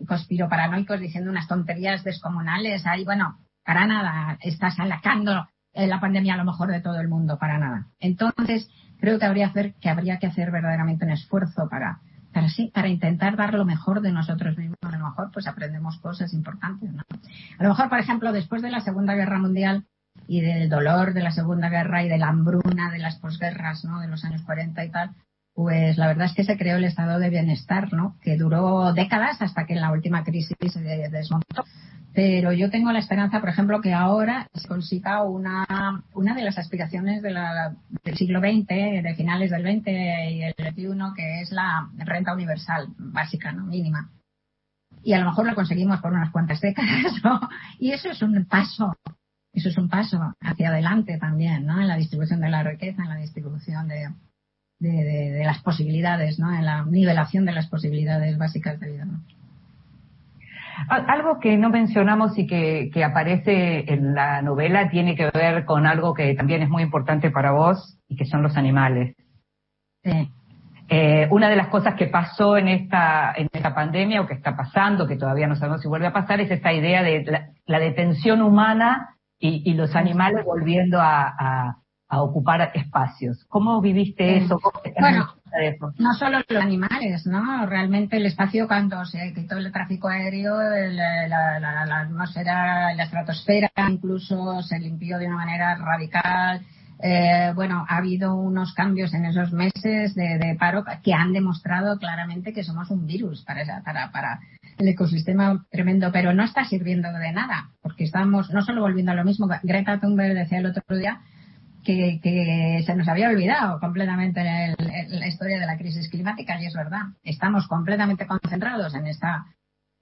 S4: conspiroparanoicos diciendo unas tonterías descomunales. Ahí, bueno, para nada, está sacando la pandemia a lo mejor de todo el mundo, para nada. Entonces, creo que habría, hacer, que habría que hacer verdaderamente un esfuerzo para, para sí, para intentar dar lo mejor de nosotros mismos. A lo mejor pues aprendemos cosas importantes, ¿no? A lo mejor, por ejemplo, después de la Segunda Guerra Mundial y del dolor de la Segunda Guerra y de la hambruna de las posguerras, ¿no? De los años 40 y tal, pues la verdad es que se creó el estado de bienestar, ¿no? Que duró décadas hasta que en la última crisis se desmontó. Pero yo tengo la esperanza, por ejemplo, que ahora se consiga una, una de las aspiraciones de la, del siglo XX, de finales del XX y el XXI, que es la renta universal básica, ¿no? mínima. Y a lo mejor la conseguimos por unas cuantas décadas, ¿no? Y eso es un paso, eso es un paso hacia adelante también, ¿no? En la distribución de la riqueza, en la distribución de, de, de, de las posibilidades, ¿no? En la nivelación de las posibilidades básicas de vida, ¿no?
S5: Algo que no mencionamos y que, que, aparece en la novela tiene que ver con algo que también es muy importante para vos y que son los animales.
S4: Sí.
S5: Eh, una de las cosas que pasó en esta, en esta pandemia o que está pasando, que todavía no sabemos si vuelve a pasar, es esta idea de la, la detención humana y, y, los animales volviendo a, a, a, ocupar espacios. ¿Cómo viviste eso?
S4: Bueno, No solo los animales, ¿no? Realmente el espacio cuando se quitó el tráfico aéreo, la, la, la, atmósfera, la estratosfera incluso se limpió de una manera radical. Eh, bueno, ha habido unos cambios en esos meses de, paro que han demostrado claramente que somos un virus para el ecosistema tremendo, pero no está sirviendo de nada, porque estamos no solo volviendo a lo mismo. Greta Thunberg decía el otro día que, que, se nos había olvidado completamente el, la historia de la crisis climática y es verdad. Estamos completamente concentrados en esta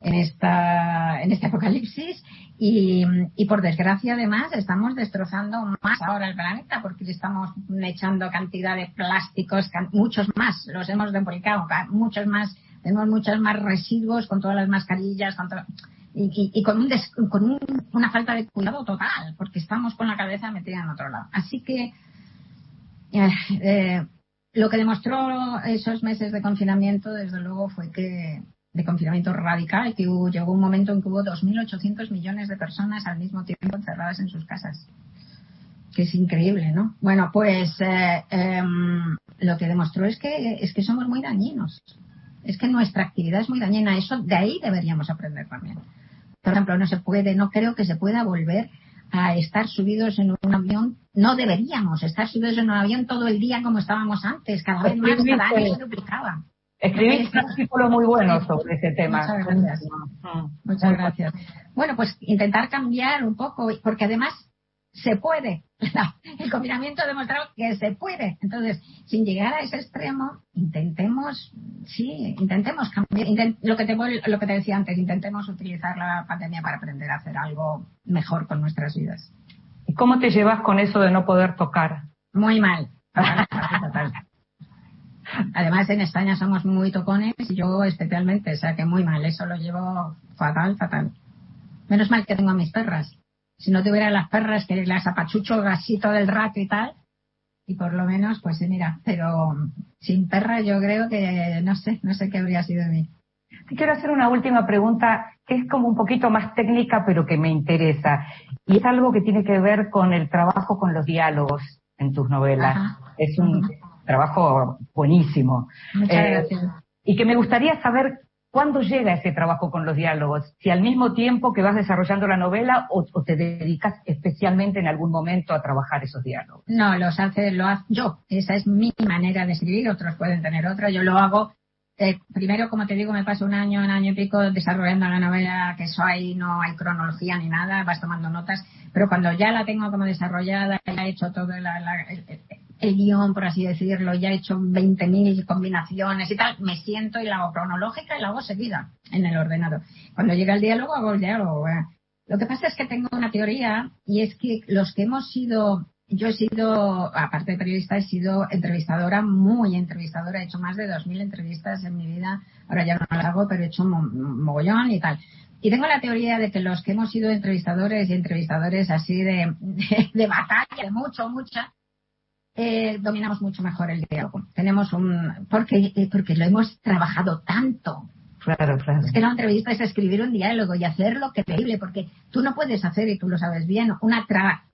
S4: en esta en este apocalipsis y, por desgracia además estamos destrozando más ahora el planeta porque estamos echando cantidad de plásticos muchos más los hemos duplicado muchos más tenemos muchos más residuos con todas las mascarillas con todo, y, y, con, un des, con un, una falta de cuidado total, porque estamos con la cabeza metida en otro lado. Así que eh, eh, lo que demostró esos meses de confinamiento, desde luego, fue que de confinamiento radical, que hubo, llegó un momento en que hubo 2.800 millones de personas al mismo tiempo encerradas en sus casas. Que es increíble, ¿no? Bueno, pues eh, eh, lo que demostró es que, es que somos muy dañinos. Es que nuestra actividad es muy dañina. Eso de ahí deberíamos aprender también. Ejemplo, no se puede, no creo que se pueda volver a estar subidos en un avión. No deberíamos estar subidos en un avión todo el día como estábamos antes. Cada vez más, cada año se duplicaba.
S5: Escribiste un artículo muy bueno sobre ese tema.
S4: Muchas gracias. Muchas gracias. Bueno, pues intentar cambiar un poco, porque además se puede. El confinamiento ha demostrado que se puede. Entonces, sin llegar a ese extremo, intentemos, sí, intentemos cambiar. lo, que te, lo que te decía antes, intentemos utilizar la pandemia para aprender a hacer algo mejor con nuestras vidas.
S5: ¿Y cómo te llevas con eso de no poder tocar?
S4: Muy mal. Además, en España somos muy tocones y yo especialmente, o sea que muy mal. Eso lo llevo fatal, fatal. Menos mal que tengo a mis perras si no tuviera las perras que las apachucho así todo el rato y tal, y por lo menos, pues mira, pero sin perra yo creo que no sé, no sé qué habría sido de mí.
S5: Te quiero hacer una última pregunta que es como un poquito más técnica, pero que me interesa. Y es algo que tiene que ver con el trabajo con los diálogos en tus novelas. Es un trabajo buenísimo.
S4: Muchas eh, gracias.
S5: Y que me gustaría saber ¿Cuándo llega ese trabajo con los diálogos? Si al mismo tiempo que vas desarrollando la novela o, te dedicas especialmente en algún momento a trabajar esos diálogos.
S4: No, los hace, lo hago yo. Esa es mi manera de escribir. Otros pueden tener otra. Yo lo hago. Eh, primero, como te digo, me paso un año, un año y pico desarrollando la novela, que eso ahí no hay cronología ni nada, vas tomando notas. Pero cuando ya la tengo como desarrollada, ya he hecho todo la, la, el guion, por así decirlo, ya he hecho 20.000 combinaciones y tal, me siento y la hago cronológica y la hago seguida en el ordenador. Cuando llega el diálogo, hago el diálogo. Lo que pasa es que tengo una teoría y es que los que hemos sido, yo he sido, aparte de periodista, he sido entrevistadora, muy entrevistadora, he hecho más de 2.000 entrevistas en mi vida, ahora ya no las hago, pero he hecho un mogollón y tal. Y tengo la teoría de que los que hemos sido entrevistadores y entrevistadores así de, de, de batalla, de mucho, mucha, eh, dominamos mucho mejor el diálogo. Tenemos un, porque, eh, porque lo hemos trabajado tanto.
S5: Claro, claro.
S4: Es que la entrevista es escribir un diálogo y hacerlo creíble, porque tú no puedes hacer, y tú lo sabes bien, una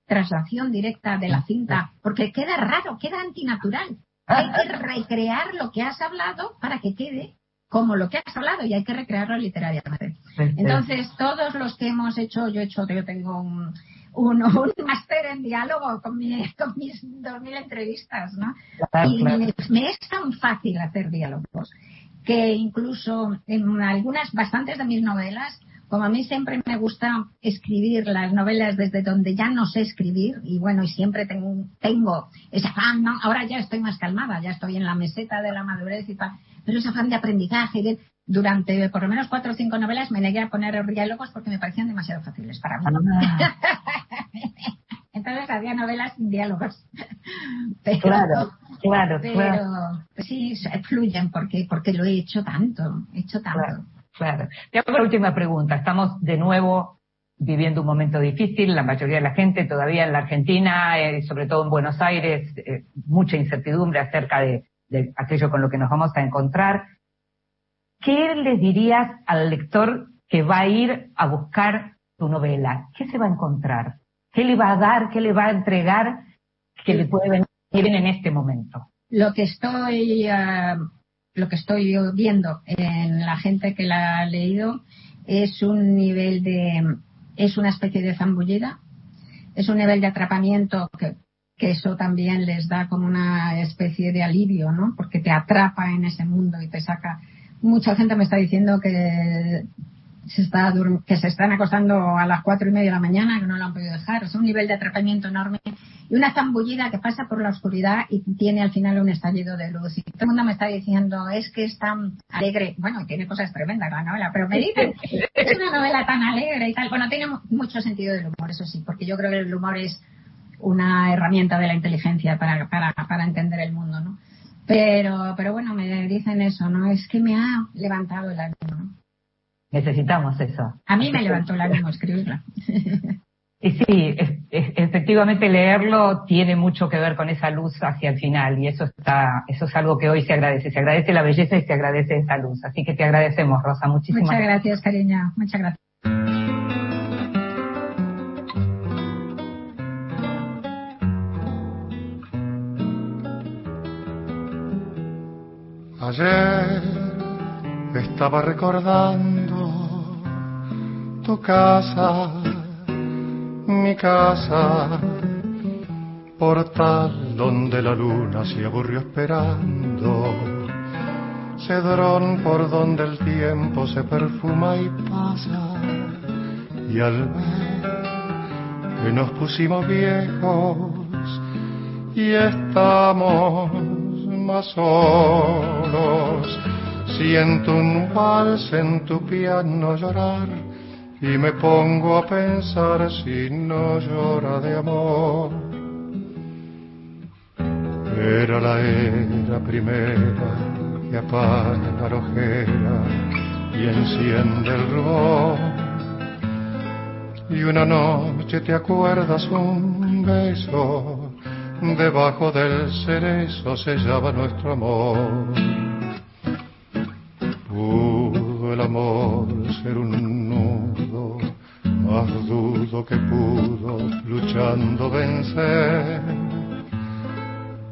S4: traslación directa de la cinta, porque queda raro, queda antinatural. Hay que recrear lo que has hablado para que quede como lo que has hablado y hay que recrearlo literariamente. Entonces, todos los que hemos hecho, yo he hecho, yo tengo un, un, un máster en diálogo con, mis 2.000 entrevistas, ¿no? y Me, es tan fácil hacer diálogos que incluso en algunas, bastantes de mis novelas, como a mí siempre me gusta escribir las novelas desde donde ya no sé escribir, y bueno, y siempre tengo, tengo ese afán, ¿no? ahora ya estoy más calmada, ya estoy en la meseta de la madurez y tal, pero ese afán de aprendizaje, de, durante por lo menos cuatro o cinco novelas me negué a poner diálogos porque me parecían demasiado fáciles para mí. Ah. Entonces había novelas sin diálogos.
S5: claro, claro,
S4: pero sí, fluyen porque, porque lo he hecho tanto, he hecho tanto.
S5: Claro, Te hago la última pregunta. Estamos de nuevo viviendo un momento difícil, la mayoría de la gente todavía en la Argentina, eh, sobre todo en Buenos Aires, eh, mucha incertidumbre acerca de aquello con lo que nos vamos a encontrar. ¿Qué le dirías al lector que va a ir a buscar tu novela? ¿Qué se va a encontrar? ¿Qué le va a dar? ¿Qué le va a entregar que le puede venir en este momento?
S4: Lo que estoy, ah, lo que estoy viendo en la gente que la ha leído es un nivel de, es una especie de zambullida, es un nivel de atrapamiento que, que eso también les da como una especie de alivio, ¿no? Porque te atrapa en ese mundo y te saca mucha gente me está diciendo que se está que se están acostando a las cuatro y media de la mañana, que no lo han podido dejar. Es un nivel de atrapamiento enorme y una zambullida que pasa por la oscuridad y tiene al final un estallido de luz. Y todo el mundo me está diciendo, es que es tan alegre. Bueno, tiene cosas tremendas la novela, pero me dicen, es una novela tan alegre y tal. Bueno, tiene mucho sentido del humor, eso sí, porque yo creo que el humor es una herramienta de la inteligencia para, para, para entender el mundo, ¿no? Pero, pero bueno, me dicen eso, ¿no? Es que me ha levantado el ánimo.
S5: Necesitamos eso.
S4: A mí me levantó el ánimo escribirla.
S5: Y sí, efectivamente leerlo tiene mucho que ver con esa luz hacia el final y eso está, eso es algo que hoy se agradece. Se agradece la belleza y se agradece esa luz. Así que te agradecemos, Rosa, muchísimas
S4: Muchas gracias, cariño. Muchas gracias.
S13: Ayer estaba recordando tu casa, mi casa, portal donde la luna se aburrió esperando, cedrón por donde el tiempo se perfuma y pasa, y al ver que nos pusimos viejos y estamos más solos, siento un vals en tu piano llorar y me pongo a pensar si no llora de amor. Era la era primera que apaga la ojera y enciende el rubor. Y una noche te acuerdas un beso, debajo del cerezo sellaba nuestro amor. Pudo el amor ser un nudo, más dudo que pudo, luchando vencer.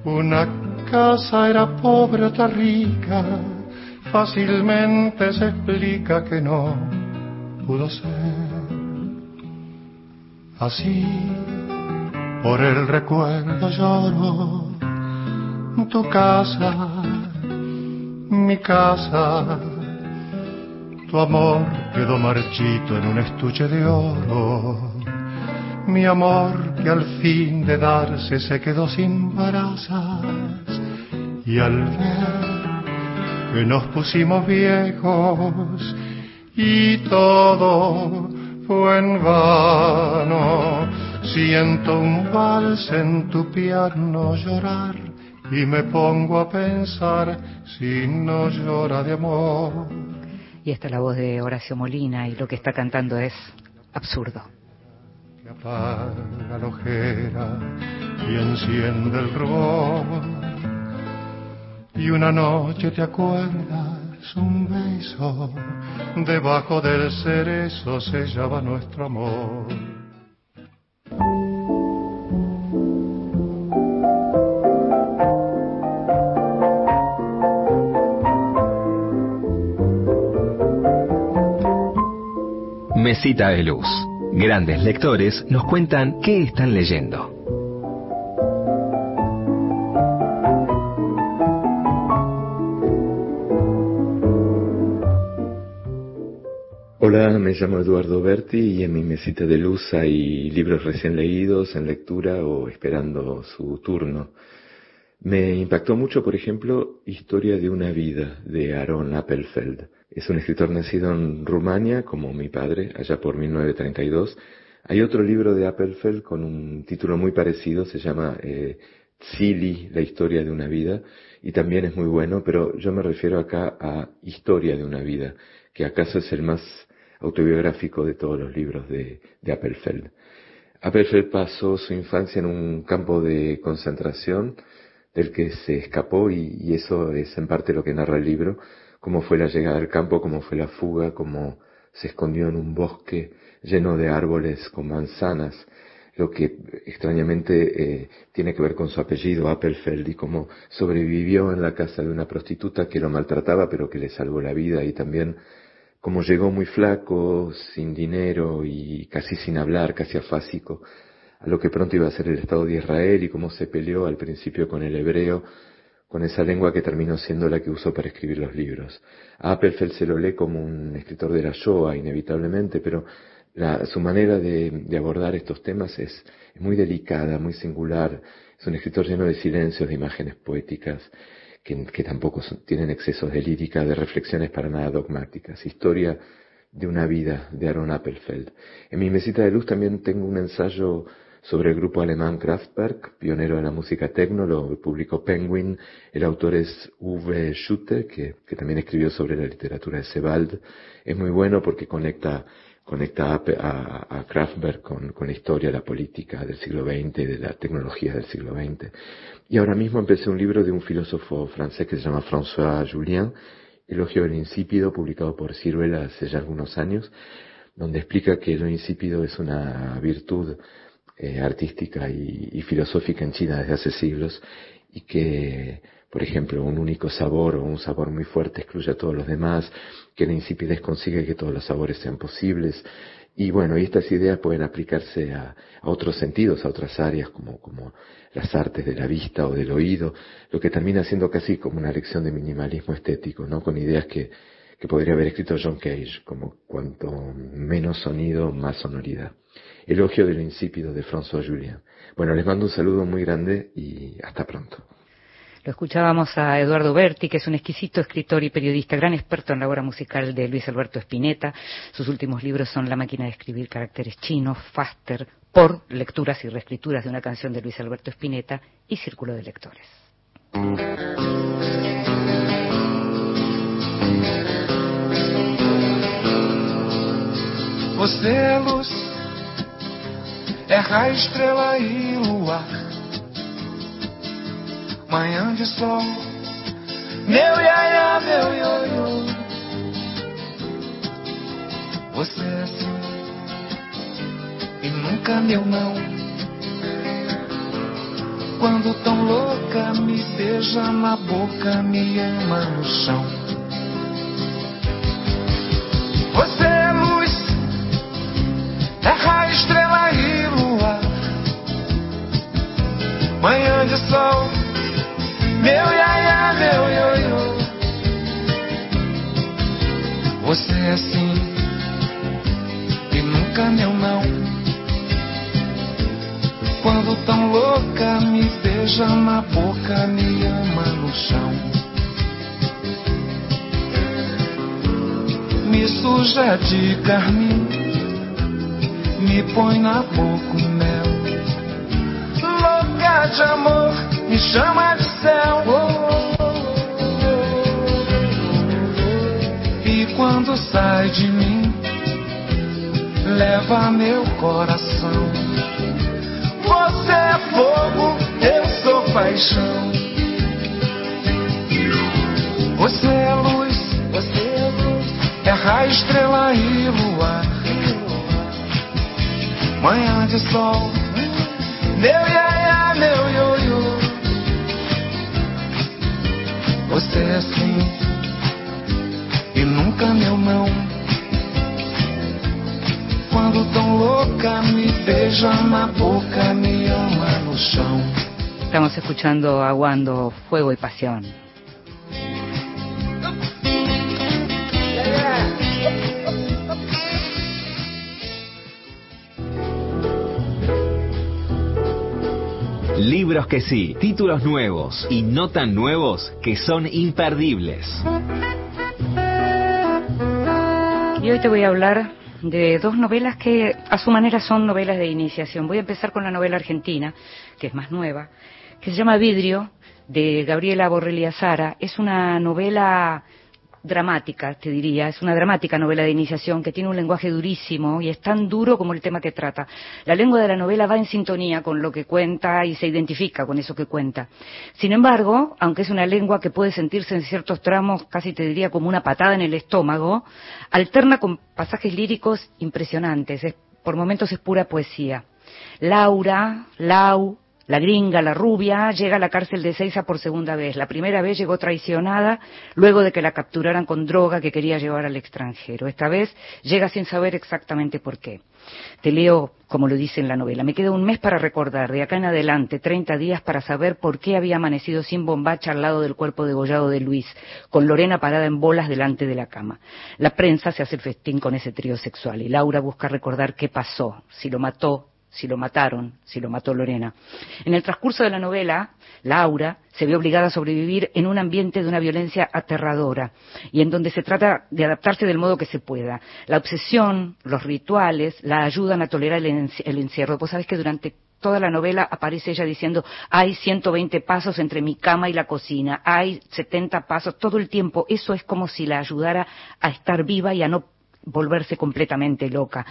S13: Una casa era pobre, otra rica, fácilmente se explica que no pudo ser. Así, por el recuerdo lloro, tu casa, mi casa, tu amor quedó marchito en un estuche de oro. Mi amor que al fin de darse se quedó sin barazas y al ver que nos pusimos viejos y todo fue en vano, siento un vals en tu piano llorar y me pongo a pensar si no llora de amor.
S1: Y esta es la voz de Horacio Molina y lo que está cantando es absurdo.
S13: Que apaga la ojera y enciende el rubor. Y una noche te acuerdas un beso, debajo del cerezo sellaba nuestro amor.
S2: Mesita de Luz. Grandes lectores nos cuentan qué están leyendo.
S14: Hola, me llamo Eduardo Berti y en mi mesita de luz hay libros recién leídos, en lectura o esperando su turno. Me impactó mucho, por ejemplo, Historia de una vida de Aaron Appelfeld. Es un escritor nacido en Rumania, como mi padre, allá por 1932. Hay otro libro de Appelfeld con un título muy parecido, se llama eh, la historia de una vida, y también es muy bueno, pero yo me refiero acá a Historia de una vida, que acaso es el más autobiográfico de todos los libros de Appelfeld. Appelfeld pasó su infancia en un campo de concentración del que se escapó y, eso es en parte lo que narra el libro, cómo fue la llegada al campo, cómo fue la fuga, cómo se escondió en un bosque lleno de árboles con manzanas, lo que extrañamente eh, tiene que ver con su apellido, Appelfeld, y cómo sobrevivió en la casa de una prostituta que lo maltrataba pero que le salvó la vida y también como llegó muy flaco, sin dinero y casi sin hablar, casi afásico, a lo que pronto iba a ser el Estado de Israel y cómo se peleó al principio con el hebreo, con esa lengua que terminó siendo la que usó para escribir los libros. A Appelfeld se lo lee como un escritor de la Shoah, inevitablemente, pero la, su manera de, de, abordar estos temas es, es muy delicada, muy singular. Es un escritor lleno de silencios, de imágenes poéticas que, tampoco son, tienen excesos de lírica, de reflexiones para nada dogmáticas. Historia de una vida de Aaron Appelfeld. En mi mesita de luz también tengo un ensayo sobre el grupo alemán Kraftwerk, pionero de la música techno, lo publicó Penguin. El autor es Uwe Schutte, que, también escribió sobre la literatura de Sebald. Es muy bueno porque conecta conecta a, a, Kraftwerk con, con, la historia, la política del siglo XX, de la tecnología del siglo XX. Y ahora mismo empecé un libro de un filósofo francés que se llama François Julien, Elogio del Insípido, publicado por Ciruela hace ya algunos años, donde explica que lo insípido es una virtud eh, artística y, filosófica en China desde hace siglos y que por ejemplo, un único sabor o un sabor muy fuerte excluye a todos los demás, que la insipidez consigue que todos los sabores sean posibles. Y bueno, y estas ideas pueden aplicarse a, otros sentidos, a otras áreas como, como las artes de la vista o del oído, lo que termina siendo casi como una lección de minimalismo estético, ¿no? Con ideas que, que podría haber escrito John Cage, como cuanto menos sonido, más sonoridad. Elogio de lo insípido de François Julien. Bueno, les mando un saludo muy grande y hasta pronto.
S1: Lo escuchábamos a Eduardo Berti, que es un exquisito escritor y periodista, gran experto en la obra musical de Luis Alberto Spinetta. Sus últimos libros son La máquina de escribir caracteres chinos, Faster, por lecturas y reescrituras de una canción de Luis Alberto Spinetta y Círculo de Lectores.
S15: Você é luz, raio, estrela e luar. Manhã de sol, meu iaia, meu ioiô. Você é assim e nunca meu não. Quando tão louca me beija na boca, me ama no chão. Suja de carmim me põe na boca o mel. Louca de amor, me chama de céu. E quando sai de mim, leva meu coração. Você é fogo, eu sou paixão. Você raio, estrela e luar manhã de sol. Meu iaia, meu ioiô. Você é assim e nunca meu não. Quando tão louca me beija na boca, me ama no chão.
S1: Estamos escuchando Aguando Fuego y Pasión.
S2: Libros que sí, títulos nuevos y no tan nuevos que son imperdibles.
S1: Y hoy te voy a hablar de dos novelas que a su manera son novelas de iniciación. Voy a empezar con la novela argentina, que es más nueva, que se llama Vidrio, de Gabriela Borrelia Sara. Es una novela dramática, te diría. Es una dramática novela de iniciación que tiene un lenguaje durísimo y es tan duro como el tema que trata. La lengua de la novela va en sintonía con lo que cuenta y se identifica con eso que cuenta. Sin embargo, aunque es una lengua que puede sentirse en ciertos tramos, casi te diría como una patada en el estómago, alterna con pasajes líricos impresionantes. Es, por momentos es pura poesía. Laura, Lau, la gringa, la rubia, llega a la cárcel de Seiza por segunda vez. La primera vez llegó traicionada luego de que la capturaran con droga que quería llevar al extranjero. Esta vez llega sin saber exactamente por qué. Te leo como lo dice en la novela. Me queda un mes para recordar, de acá en adelante, 30 días para saber por qué había amanecido sin bombacha al lado del cuerpo degollado de Luis, con Lorena parada en bolas delante de la cama. La prensa se hace el festín con ese trío sexual y Laura busca recordar qué pasó, si lo mató, si lo mataron, si lo mató Lorena. En el transcurso de la novela, Laura se ve obligada a sobrevivir en un ambiente de una violencia aterradora y en donde se trata de adaptarse del modo que se pueda. La obsesión, los rituales, la ayudan a tolerar el, encierro. Vos sabés que durante toda la novela aparece ella diciendo, hay 120 pasos entre mi cama y la cocina, hay 70 pasos, todo el tiempo. Eso es como si la ayudara a estar viva y a no volverse completamente loca.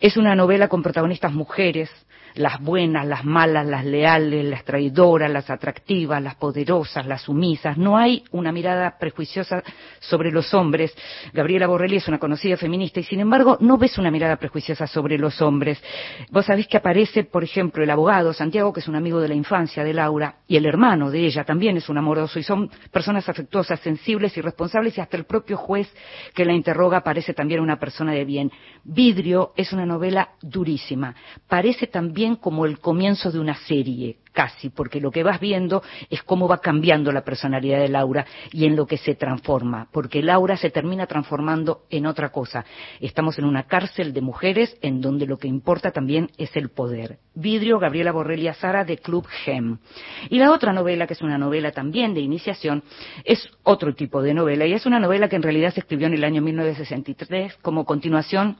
S1: Es una novela con protagonistas mujeres, las buenas, las malas, las leales, las traidoras, las atractivas, las poderosas, las sumisas. No hay una mirada prejuiciosa sobre los hombres. Gabriela Borrelli es una conocida feminista y sin embargo no ves una mirada prejuiciosa sobre los hombres. Vos sabés que aparece, por ejemplo, el abogado Santiago, que es un amigo de la infancia de Laura, y el hermano de ella también es un amoroso y son personas afectuosas, sensibles y responsables y hasta el propio juez que la interroga parece también una persona de bien. Vidrio es una novela durísima. Parece también como el comienzo de una serie, casi, porque lo que vas viendo es cómo va cambiando la personalidad de Laura y en lo que se transforma, porque Laura se termina transformando en otra cosa. Estamos en una cárcel de mujeres en donde lo que importa también es el poder. Vidrio, Gabriela Borrelia Sara de Club Gem. Y la otra novela, que es una novela también de iniciación, es otro tipo de novela y es una novela que en realidad se escribió en el año 1963 como continuación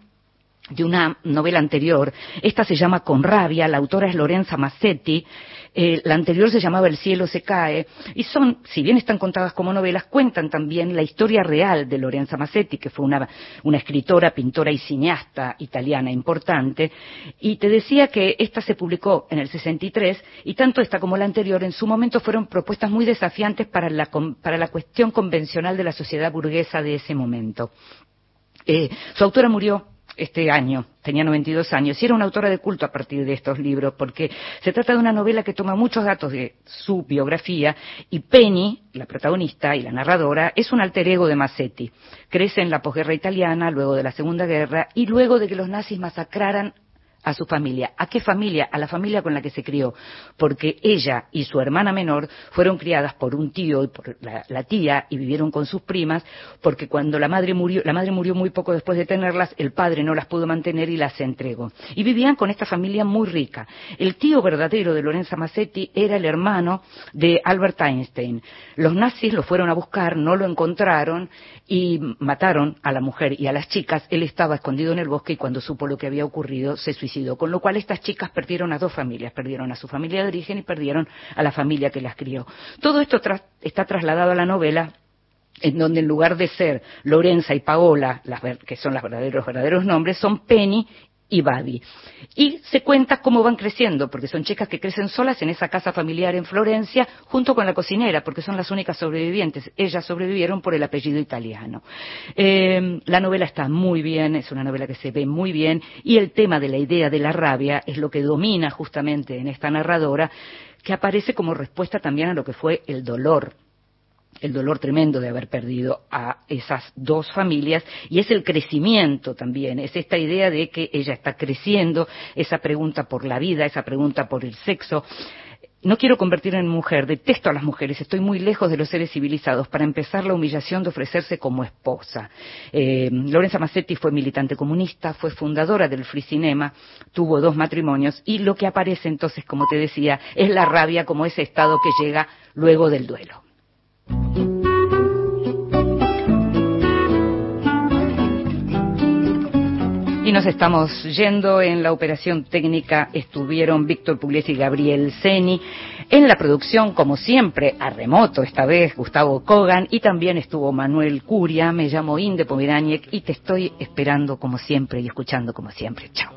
S1: de una novela anterior. Esta se llama Con rabia, la autora es Lorenza Massetti, eh, la anterior se llamaba El cielo se cae, y son, si bien están contadas como novelas, cuentan también la historia real de Lorenza Massetti, que fue una, una escritora, pintora y cineasta italiana importante, y te decía que esta se publicó en el 63, y tanto esta como la anterior en su momento fueron propuestas muy desafiantes para la, para la cuestión convencional de la sociedad burguesa de ese momento. Eh, su autora murió este año, tenía 92 años, y era una autora de culto a partir de estos libros, porque se trata de una novela que toma muchos datos de su biografía, y Penny, la protagonista y la narradora, es un alter ego de Massetti. Crece en la posguerra italiana, luego de la Segunda Guerra, y luego de que los nazis masacraran a su familia. ¿A qué familia? A la familia con la que se crió. Porque ella y su hermana menor fueron criadas por un tío y por la, tía y vivieron con sus primas, porque cuando la madre murió, la madre murió muy poco después de tenerlas, el padre no las pudo mantener y las entregó. Y vivían con esta familia muy rica. El tío verdadero de Lorenza Massetti era el hermano de Albert Einstein. Los nazis lo fueron a buscar, no lo encontraron y mataron a la mujer y a las chicas. Él estaba escondido en el bosque y cuando supo lo que había ocurrido se suicidó con lo cual estas chicas perdieron a dos familias, perdieron a su familia de origen y perdieron a la familia que las crió. Todo esto está trasladado a la novela en donde en lugar de ser Lorenza y Paola, que son los verdaderos, verdaderos nombres, son Penny y Babi. Y se cuenta cómo van creciendo, porque son chicas que crecen solas en esa casa familiar en Florencia, junto con la cocinera, porque son las únicas sobrevivientes. Ellas sobrevivieron por el apellido italiano. Eh, la novela está muy bien, es una novela que se ve muy bien, y el tema de la idea de la rabia es lo que domina justamente en esta narradora, que aparece como respuesta también a lo que fue el dolor el dolor tremendo de haber perdido a esas dos familias y es el crecimiento también, es esta idea de que ella está creciendo, esa pregunta por la vida, esa pregunta por el sexo. No quiero convertirme en mujer, detesto a las mujeres, estoy muy lejos de los seres civilizados. Para empezar, la humillación de ofrecerse como esposa. Eh, Lorenza Massetti fue militante comunista, fue fundadora del Free Cinema, tuvo dos matrimonios y lo que aparece entonces, como te decía, es la rabia como ese estado que llega luego del duelo. Nos estamos yendo. En la operación técnica estuvieron Víctor Pugliese y Gabriel Ceni. En la producción, como siempre, a remoto esta vez, Gustavo Kogan. Y también estuvo Manuel Curia. Me llamo Inde Pomeraniec y te estoy esperando como siempre y escuchando como siempre. Chao.